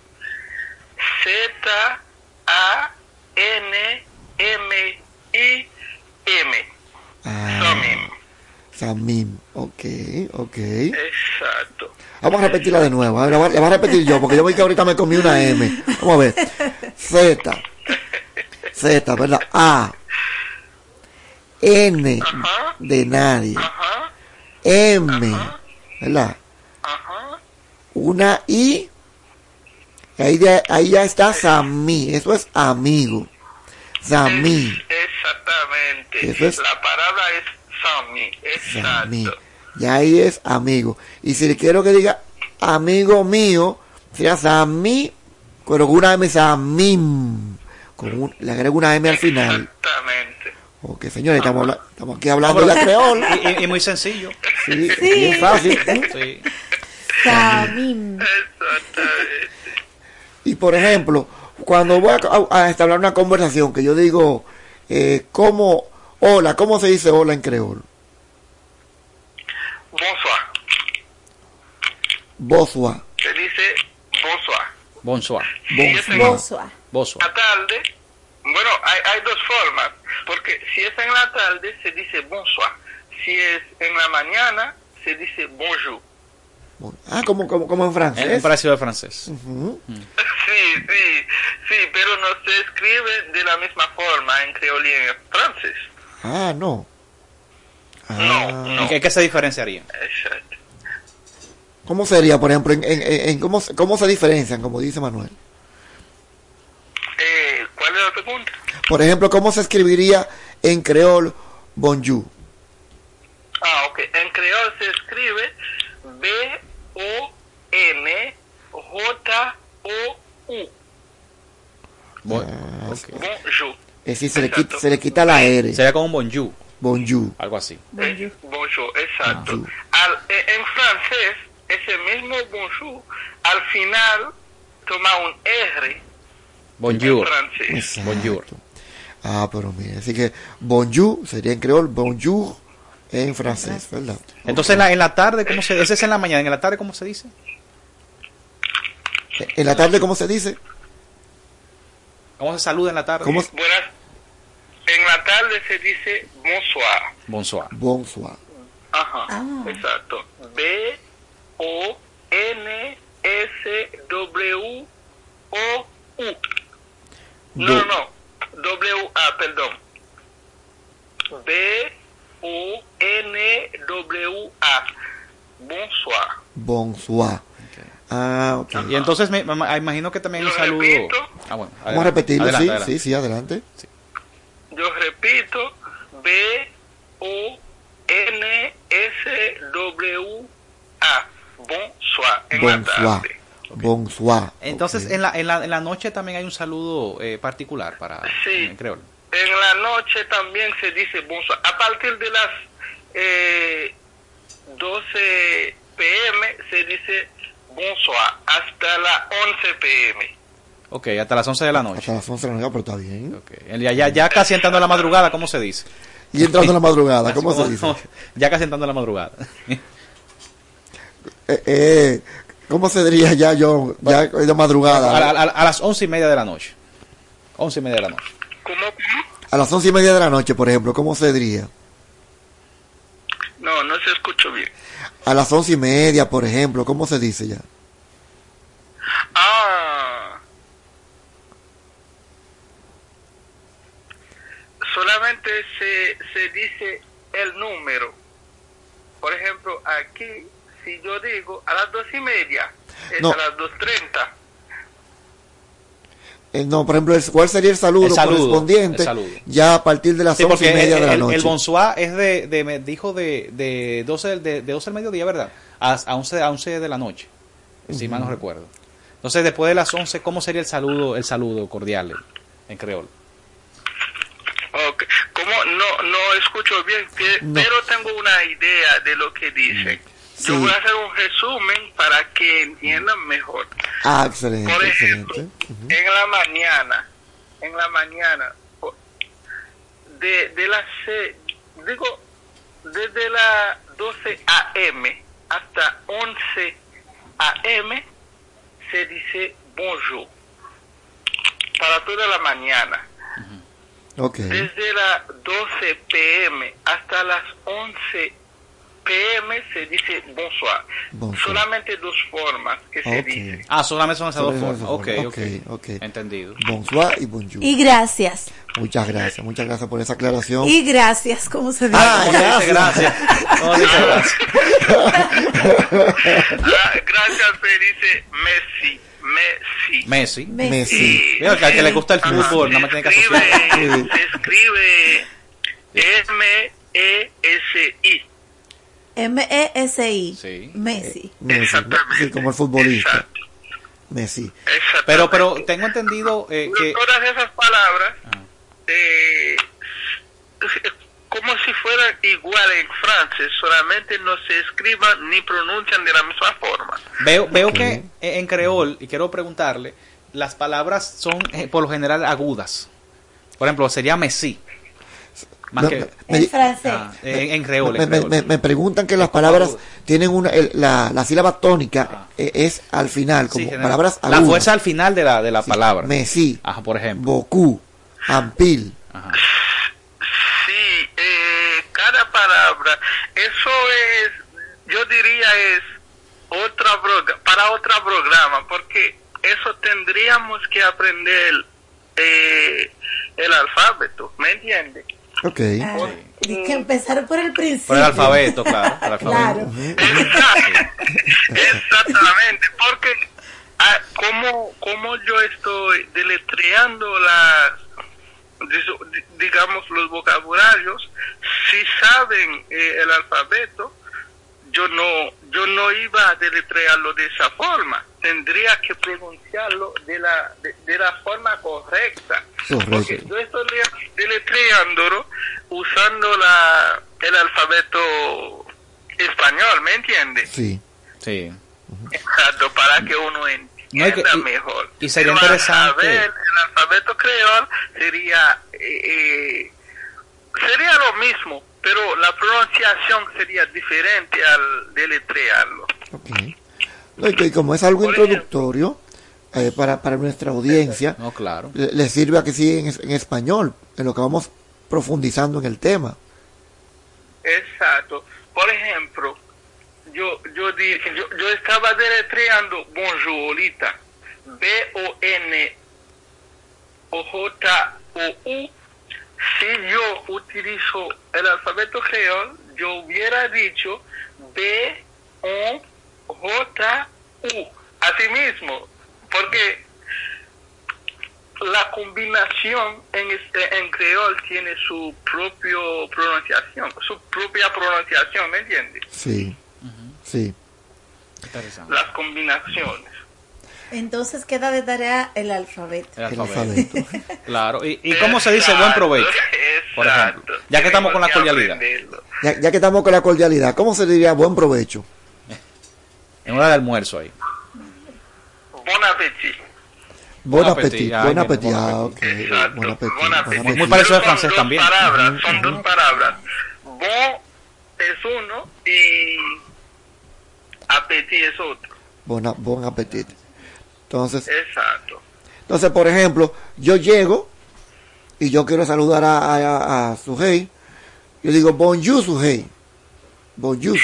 Z A N M I M. Ah, Samim. Ok, ok. Exacto. Vamos a repetirla de nuevo. A ver, la voy a repetir yo, porque yo vi que ahorita me comí una M. Vamos a ver. Z. Z, ¿verdad? A. N. De nadie. M. ¿Verdad? Una I. Ahí, ahí ya está Samí. Eso es amigo. Samí. Exactamente. Eso es, la palabra es Exacto. Ya ahí es amigo. Y si le quiero que diga amigo mío, sería Samí, pero con una M Samim. Con le agrego una M al final. Exactamente. Ok, señores, estamos, estamos aquí hablando de la creola. Y, y, muy sencillo. Sí, sí. bien fácil. Sí. Samim. Exactamente. Y por ejemplo, cuando voy a, a establecer una conversación, que yo digo, eh, ¿cómo, hola, cómo se dice hola en creol? Bonsoir. Bonsoir. Se dice bonsoir. Bonsoir. Bonsoir. Bonsoir. La tarde, bueno, hay, hay dos formas, porque si es en la tarde se dice bonsoir, si es en la mañana se dice bonjour. Ah, como, como, como en francés. Es parecido al francés. Uh -huh. Sí, sí, sí, pero no se escribe de la misma forma en creol y en francés. Ah, no. Ah. No, no. ¿En qué, qué se diferenciaría? Exacto. ¿Cómo sería, por ejemplo, en, en, en cómo, cómo se diferencian, como dice Manuel? Eh, ¿Cuál es la pregunta? Por ejemplo, ¿cómo se escribiría en creol bonjour? Ah, ok. En creol se escribe B-O-N-J-O-U. Bon, Ah, ok. Bonjour. Es decir, se le, quita, se le quita la R. Sería como un bonjour, Bonjour. algo así. Eh, bonjour, exacto. Bonjour. Al, eh, en francés, ese mismo bonjour, al final toma un R Bonjour. en francés. Exacto. Bonjour. Ah, pero mire, así que bonjour sería en creol, bonjour En francés, ¿verdad? Entonces en la, en la tarde, ¿cómo se Ese es en la mañana, en la tarde, ¿cómo se dice? En la tarde, ¿cómo se dice? ¿Cómo se saluda en la tarde? ¿Cómo? Buenas. En la tarde se dice bonsoir. Bonsoir. Bonsoir. Ajá, Ah. exacto. B O N S W O U. No, no, no. W A, perdón. B O N W A. Bonsoir. Bonsoir. Ah, ok. Y entonces me, me- me imagino que también un saludo. Ah, bueno. Vamos a repetirlo, Adelante, sí, adelante. sí, sí, adelante. Yo repito, B O N S W A. Bonsoir. En la Bonsoir. tarde. Bonsoir. Entonces en, la, en, la, en la noche también hay un saludo eh, particular para Sí. en creol. En la noche también se dice bonsoir. A partir de las eh, 12 pm se dice bonsoir hasta las 11 pm. Ok, hasta las 11 de la noche. Hasta las 11 de la noche, pero está bien. El- Ya, ya, ya casi entrando a la madrugada, ¿cómo se dice? Y entrando en la madrugada, ¿cómo se dice? Ya casi entrando a la madrugada. Eh, eh, ¿Cómo se diría ya yo, ya de A, madrugada? a- a- a las once y media de la noche. Once y media de la noche. A las once y media de la noche, por ejemplo, ¿cómo se diría? No, no se escuchó bien. A las once y media, por ejemplo, ¿cómo se dice ya? Ah. Solamente se, se dice el número. Por ejemplo, aquí, si yo digo a las dos y media, es No. a las dos treinta. Eh, no, por ejemplo, el- ¿cuál sería el saludo, El saludo, correspondiente? el saludo. Ya a partir de las Sí, once y media el, de la el- noche. el bonsoir es de, de- me dijo de, de 12, del- de, de 12 del mediodía, ¿verdad? A, a 11, a 11 de la noche, si mal no recuerdo. Entonces, después de las 11, ¿cómo sería el saludo el saludo cordial en, en creol? Ok. Como no, no escucho bien, que- No. pero tengo una idea de lo que dicen. Yo Sí. voy a hacer un resumen para que entiendan mejor. Ah, excelente, Por excelente. En la mañana, en la mañana, de, de las, se- digo, desde las 12 a.m. hasta 11 a.m. se dice bonjour. Para toda la mañana. Ok. Desde las 12 p.m. hasta las 11 p.m. se dice bonsoir. Bonsoir. Solamente dos formas que se Ok. dice. Ah, solamente son esas dos formas. Ok, esas ok. Entendido. Bonsoir y bonjour. Y gracias. Muchas gracias, muchas gracias por esa aclaración. Y gracias, ¿cómo se dice? Ah, ¿Cómo se dice gracias. gracias? ¿Cómo se dice gracias? Ah, gracias se dice Messi. Messi. Messi. Messi. Mira, que al que le gusta el Ajá. fútbol, nada más tiene que Escribe- asociar. Se escribe E M-E-S-I. M-E-S-I. Sí. Messi. Messi, sí, como el futbolista. Messi. Pero, pero tengo entendido eh, que... Todas esas palabras, eh, como si fueran igual en francés, solamente no se escriban ni pronuncian de la misma forma. Veo, veo que en creol, y quiero preguntarle, las palabras son eh, por lo general agudas. Por ejemplo, sería Messi. Más No, que... no, me- En francés. Ah, en, en creol, Me, en me- creol. me- me preguntan que las palabras tienen una, el- la, la sílaba tónica eh, es al final, como Ah. Sí, palabras La agudas. fuerza al final de la, de la palabra. Messi, Ajá, por ejemplo. Boku, Ampil. Eh, cada palabra, eso es, yo diría es otra para otro programa, porque eso tendríamos que aprender eh, el alfabeto, ¿me entiendes? Ok. Ah, y que empezar por el principio. Por el alfabeto, claro. el alfabeto. Claro. Exactamente, porque ah, como, como yo estoy deletreando las, digamos, los vocabularios, si saben eh, el alfabeto, yo no, yo no iba a deletrearlo de esa forma, tendría que pronunciarlo de la, de, de la forma correcta. Porque Correcto. yo estoy le- deletreándolo usando la, el alfabeto español, ¿me entiendes? Sí. Sí. Exacto, para que uno No, y que- entienda y- mejor. y sería Pero interesante- saber el alfabeto creol sería eh, eh, sería lo mismo, pero la pronunciación sería diferente al deletrearlo. No, y que como es algo introductorio eh, para, para nuestra audiencia, No, claro. le, le sirve a que sí en, en español, en lo que vamos profundizando en el tema. Exacto. Por ejemplo, yo yo di- yo, yo estaba deletreando bonjourita, B O N O J O U. Si yo utilizo el alfabeto creol, yo hubiera dicho B O J U. Así mismo, porque la combinación en, en creol tiene su propio pronunciación, su propia pronunciación, ¿me entiendes? Sí, sí. Las combinaciones. Entonces queda de tarea el alfabeto. El alfabeto. Claro. ¿Y, y cómo se dice buen provecho? Por ejemplo. Ya que estamos con la cordialidad. Ya, ya que estamos con la cordialidad, ¿cómo se diría buen provecho? En hora de almuerzo ahí. Bon appétit. Buen Bon apetito, appetit, buen apetito. bon Ah, ok. Buen apetito. buen apetito. Muy parecido al francés dos también. Palabras, son dos palabras. Bon es uno y appétit es otro. Buena- buen apetito. Entonces, Exacto. entonces, por ejemplo, yo llego y yo quiero saludar a, a, a Sujei. Yo digo, bonjour, Sujei. Bonjour.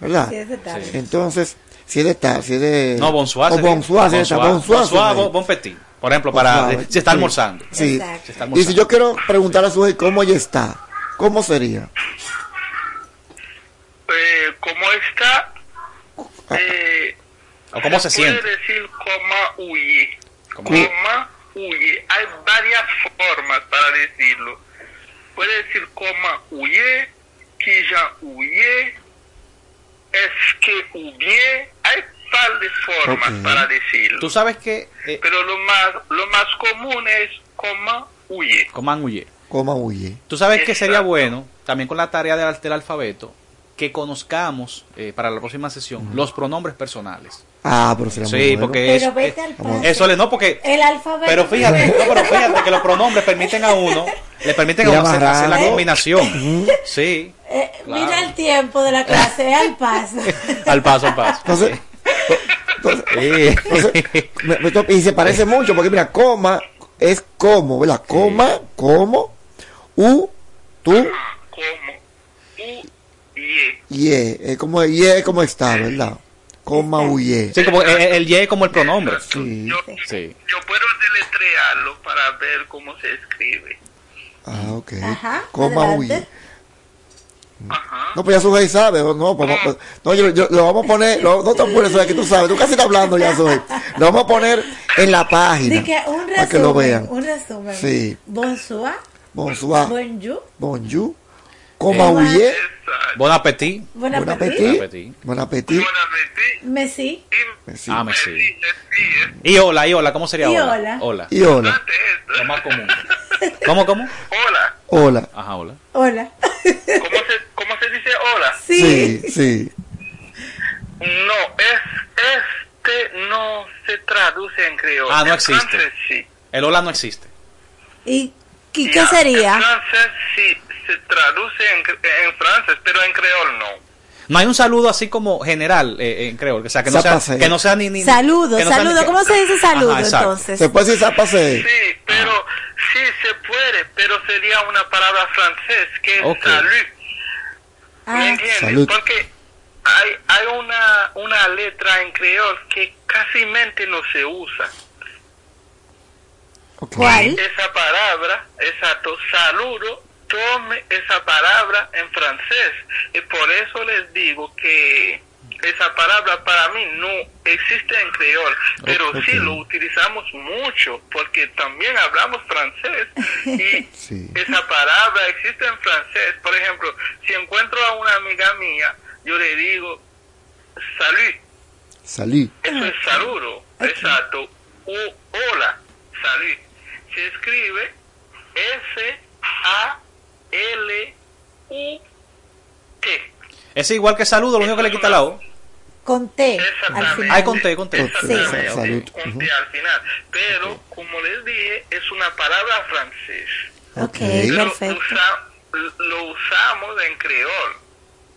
¿Verdad? Sí. Entonces, si es de tal, si es de... No, bonsoir. O bonsoir, si es de bonsoir, bon- bon petit. Por ejemplo, para Bonsoir, si está almorzando. Sí. Si está Y almorzando. si yo quiero preguntar a Sujei cómo ella está, ¿cómo sería? Eh, ¿Cómo está? Eh, ¿O cómo se siente? Puede decir coma huye. ¿Cómo? Coma huye. Hay varias formas para decirlo. Puede decir coma huye, que ya huye, es que huye. Hay par de formas para decirlo. Tú sabes que eh, Pero lo más, lo más común es coma huye. coman huye. ¿Cómo huye? Tú sabes que sería bueno, también con la tarea del, del alfabeto, que conozcamos eh, para la próxima sesión los pronombres personales. Ah, pero muy Sí, porque Pero es, vete es- al paso. eso le no porque El alfabeto. pero fíjate, no, pero fíjate que los pronombres permiten a uno, le permiten a uno hacer, hacer la combinación. Sí, Eh, Claro. Mira el tiempo de la clase, al paso. al paso al paso. Entonces, Sí. entonces, me- me to- y se parece mucho, porque mira, coma es como, ¿verdad? Coma, como, u, tú, y es como, y es como está, ¿verdad? Coma, u, ye. Sí, como el, el Y como el pronombre. Sí. Sí. Yo puedo deletrearlo para ver cómo se escribe. Ah, ok. Ajá, Coma, u, ye. adelante. No, pues ya Sujei sabe, o no, pues, pues, no, yo, yo- lo vamos a poner, lo, no te apures, que tú sabes, tú casi estás hablando ya, Sujei. Lo vamos a poner en la página, que un para que lo resumen, vean. un resumen. Sí. Bonsoir. Bonsoir, Bonjour. bonjour, coma, u, ye. Bon appetit. Bon appetit. Bon appetit. Messi. Ah, me sí. Y hola, y hola, ¿cómo sería Y hola? hola. Hola. Y hola. Lo más común. ¿Cómo, cómo? Hola. Hola. Ajá, hola. Hola. ¿Cómo se, cómo se dice hola? Sí, sí. No, es, este no se traduce en creol. Ah, no En existe. francés sí. El hola no existe. ¿Y, qué En sería? francés sí se traduce en, cre- en francés, pero en creol no. No hay un saludo así como general eh, en creol, o sea, que no sea, que no sea ni... ni Saludo, no sea ni saludo. que- ¿Cómo se dice saludo Ajá, entonces? Se puede decir zapase. Sí, pero sí se puede, pero sería una palabra francés que es Ok. salud. Ah, ¿Me entiendes? Salud. Porque hay, hay una, una letra en creol que casi mente no se usa. ¿Cuál? Esa palabra, exacto, saludo, tome esa palabra en francés. Y por eso les digo que esa palabra para mí no existe en creol, pero sí lo utilizamos mucho porque también hablamos francés y Sí. esa palabra existe en francés. Por ejemplo, si encuentro a una amiga mía, yo le digo salud. Salí. Eso es saludo, exacto. O hola, salud. Se escribe S-A-L-U-T. Es igual que saludo, lo único que le quita la O. Con T al final. Ay, conté, conté. Exactamente, Salud. con T al final. Pero, como les dije, es una palabra francés. Ok, Pero perfecto. usa- lo usamos en creol.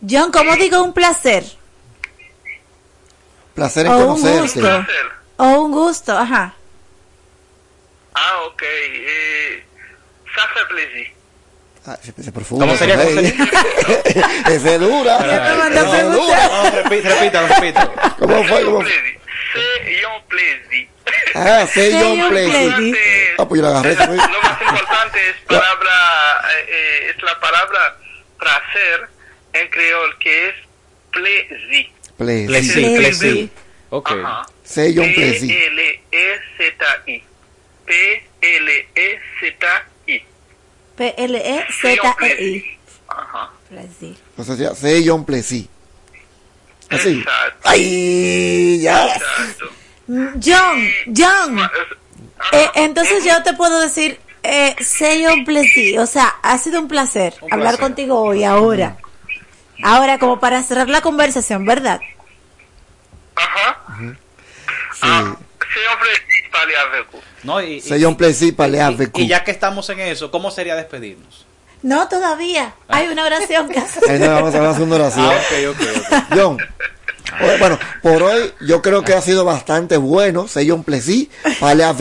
John, ¿cómo digo un placer? Placer en O un. O un gusto, ajá. Ah, ok. Eh, ça fait plaisir. Ah, se, se perfuma. ¿Cómo sería? ¿Cómo ley. Esa es dura. Esa es dura. No, repita, repita, repita. ¿Cómo fue? ¿Cómo fue? Un plaisir. Ah, Play. play. Ah, pues yo la agarré. Lo más importante es palabra, eh, eh, es la palabra placer en creol que es plaisir. Play. Plesí, plesí. Ok. Say John Play. P-L-E-Z-I. P-L-E-Z-I. P-L-E-Z-E-I. Ajá. Placer. O sea, say John. Sí. Así. Exacto. Ay, ya. Exacto. Mm, John, John. Eh, entonces yo te puedo decir, eh, say un plaisir. O sea, ha sido un placer Un hablar placer. contigo hoy, ahora. Ahora, como para cerrar la conversación, ¿verdad? Ajá. Sí. C'est parler avec vous. No, y, y- para leer y- y ya que estamos en eso, ¿cómo sería despedirnos? No, todavía. Hay una oración que hacer. Vamos a hacer una oración. Ah, ok, ok, ok. John. Oye, Bueno, por hoy yo creo que ha sido bastante bueno. John Play. Sí, para leer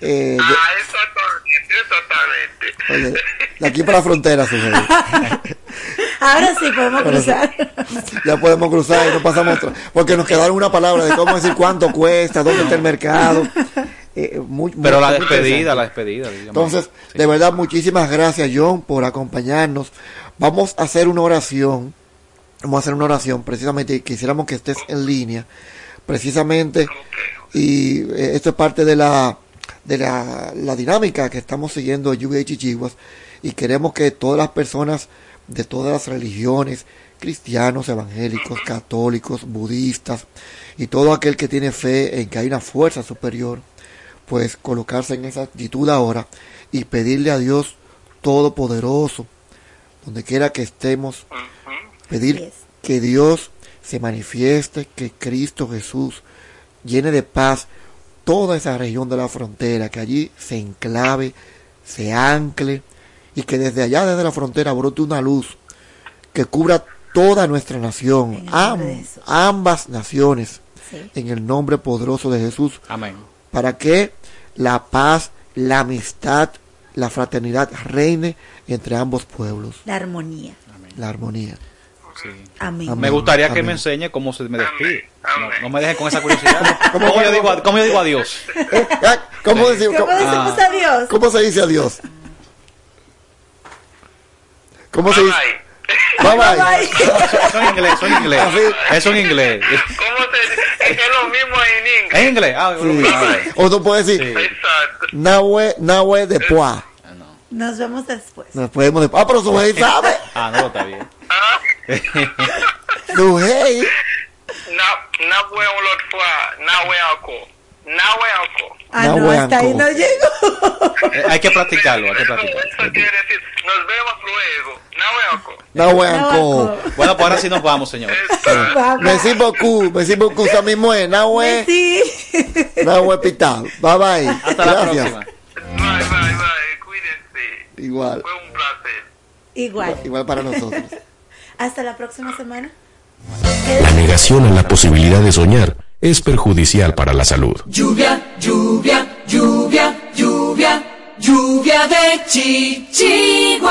Eh, de- Ah, exactamente, exactamente. oye, de aquí para la frontera, sujeto. Ahora sí podemos Ahora sí. cruzar. Ya podemos cruzar y no pasamos otra. Porque nos quedaron una palabra de cómo decir cuánto cuesta, dónde está el mercado. Eh, muy- Pero muy- la muy despedida, la despedida. digamos. Entonces, de verdad, muchísimas gracias, John, por acompañarnos. Vamos a hacer una oración. Vamos a hacer una oración, precisamente, y quisiéramos que estés en línea, precisamente, y eh, esto es parte de la de la, la dinámica que estamos siguiendo y Chichiguas, y queremos que todas las personas de todas las religiones, cristianos, evangélicos, católicos, budistas, y todo aquel que tiene fe en que hay una fuerza superior, pues colocarse en esa actitud ahora y pedirle a Dios Todopoderoso, donde quiera que estemos, pedir Yes. que Dios se manifieste, que Cristo Jesús llene de paz toda esa región de la frontera, que allí se enclave, se ancle y que desde allá, desde la frontera, brote una luz que cubra toda nuestra nación, am- ambas naciones, Sí. en el nombre poderoso de Jesús, Amén. para que la paz, la amistad, la fraternidad reine entre ambos pueblos, La armonía. la armonía. Sí. Amén. Amén. Me gustaría que Amén. me enseñe cómo se me despide. Amén. No, no me dejen con esa curiosidad. cómo, ¿Cómo, yo digo, a- cómo yo digo adiós? Eh, ah, ¿Cómo, decir- ¿Cómo cómo- decimos Ah. adiós? cómo se dice adiós? ¿Cómo se Bye dice? bye. Bye bye. Bye. Eso en inglés, eso en inglés. Así. Eso en inglés. ¿Cómo se Es lo mismo en inglés. ¿En inglés? Ah, Sí. O tú puedes decir, Sí. Exacto. Nahue, Nahue de Poa. Ah, no. Nos vemos después. Nos podemos de Ah, pero su sabe. Ah, no, está bien. Hey. na, na voy un lot fois, na voy encore. Na voy encore. Ah, No, no, weón, hasta ahí no llego. Eh, hay que practicarlo, hay que practicarlo. eso quiere decir, nos vemos luego. No. Anco. Bueno, pues ahora sí nos vamos, señor. Merci beaucoup. Merci beaucoup. Ça mismo es Nahue. Sí. Nahue Pital. Bye bye. Hasta la Gracias. próxima. Bye, bye, bye. Cuídense. Igual. Fue un placer. Igual. Igual para nosotros. Hasta la próxima semana. La negación a la posibilidad de soñar es perjudicial para la salud. Lluvia, lluvia, lluvia, lluvia, lluvia de chichiguas.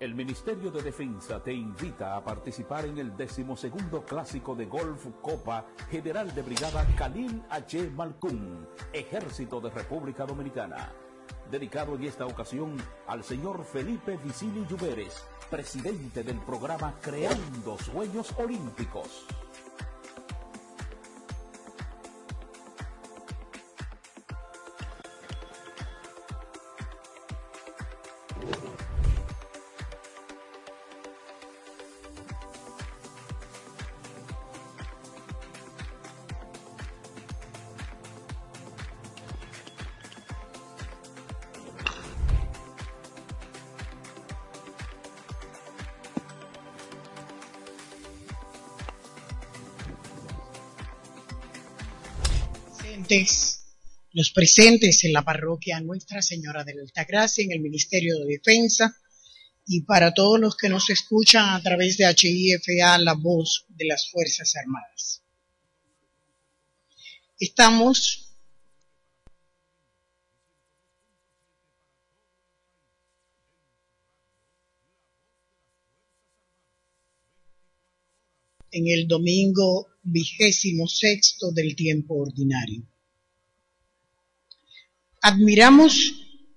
El Ministerio de Defensa te invita a participar en el decimosegundo clásico de Golf Copa General de Brigada Khalil H. Malkun, Ejército de República Dominicana. Dedicado en esta ocasión al señor Felipe Vicini Lluveres, presidente del programa Creando Sueños Olímpicos. Los presentes en la parroquia Nuestra Señora de la Altagracia, en el Ministerio de Defensa, y para todos los que nos escuchan a través de HIFA, la voz de las Fuerzas Armadas. Estamos en el domingo vigésimo sexto del tiempo ordinario. Admiramos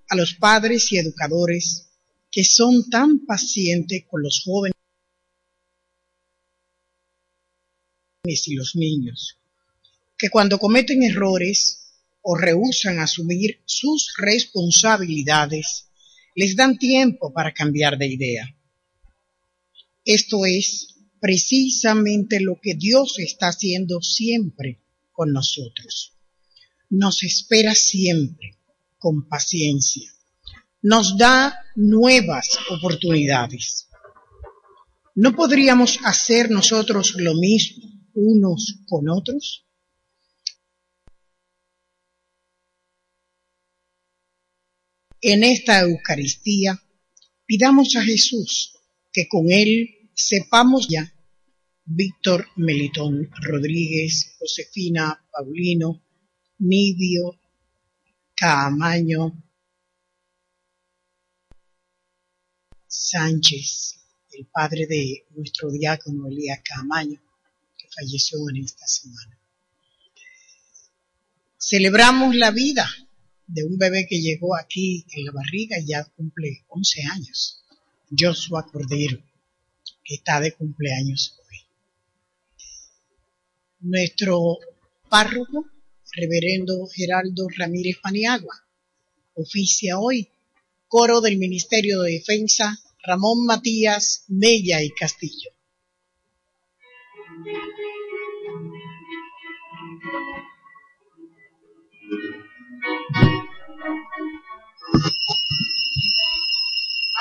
a los padres y educadores que son tan pacientes con los jóvenes y los niños, que cuando cometen errores o rehusan asumir sus responsabilidades, les dan tiempo para cambiar de idea. Esto es precisamente lo que Dios está haciendo siempre con nosotros nos espera siempre con paciencia. Nos da nuevas oportunidades. ¿No podríamos hacer nosotros lo mismo unos con otros? En esta Eucaristía pidamos a Jesús que con Él sepamos ya Víctor Melitón Rodríguez, Josefina Paulino, Nibio, Caamaño, Sánchez, el padre de nuestro diácono Elías Caamaño, que falleció en esta semana. Celebramos la vida de un bebé que llegó aquí en la barriga y ya cumple 11 años, Joshua Cordero, que está de cumpleaños hoy. Nuestro párroco Reverendo Geraldo Ramírez Paniagua. Oficia hoy coro del Ministerio de Defensa Ramón Matías Mella y Castillo.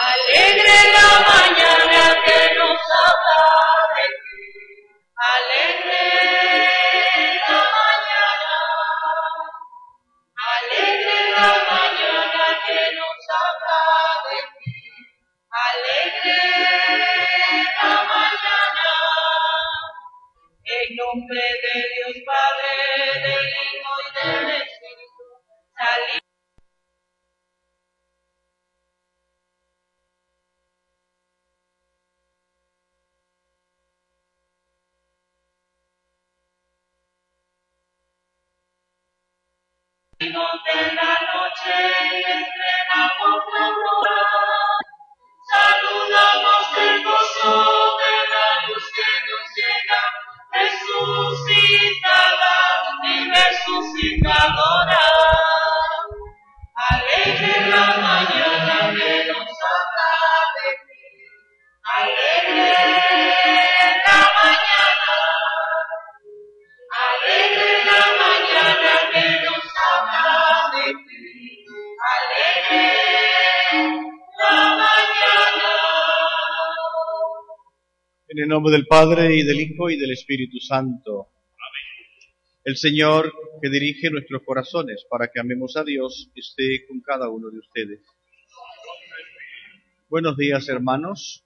Alegre la mañana que nos habla nombre de Dios Padre, del Hijo y del Espíritu, salimos. de la noche y estrenamos la En el nombre del Padre y del Hijo y del Espíritu Santo. El Señor que dirige nuestros corazones para que amemos a Dios esté con cada uno de ustedes. Buenos días hermanos.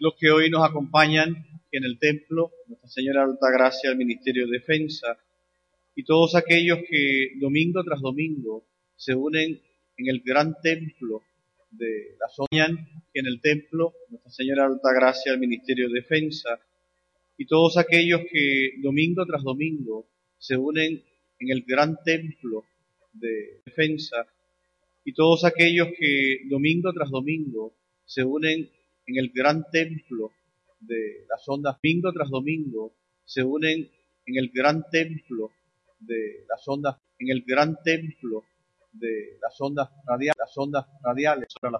Los que hoy nos acompañan en el templo, Nuestra Señora Alta Gracia, el Ministerio de Defensa, y todos aquellos que domingo tras domingo se unen en el gran templo de la que en el templo Nuestra Señora Altagracia, el Ministerio de Defensa y todos aquellos que domingo tras domingo se unen en el gran templo de defensa y todos aquellos que domingo tras domingo se unen en el gran templo de las ondas, domingo tras domingo se unen en el gran templo de las ondas, en el gran templo de las ondas radiales, las ondas radiales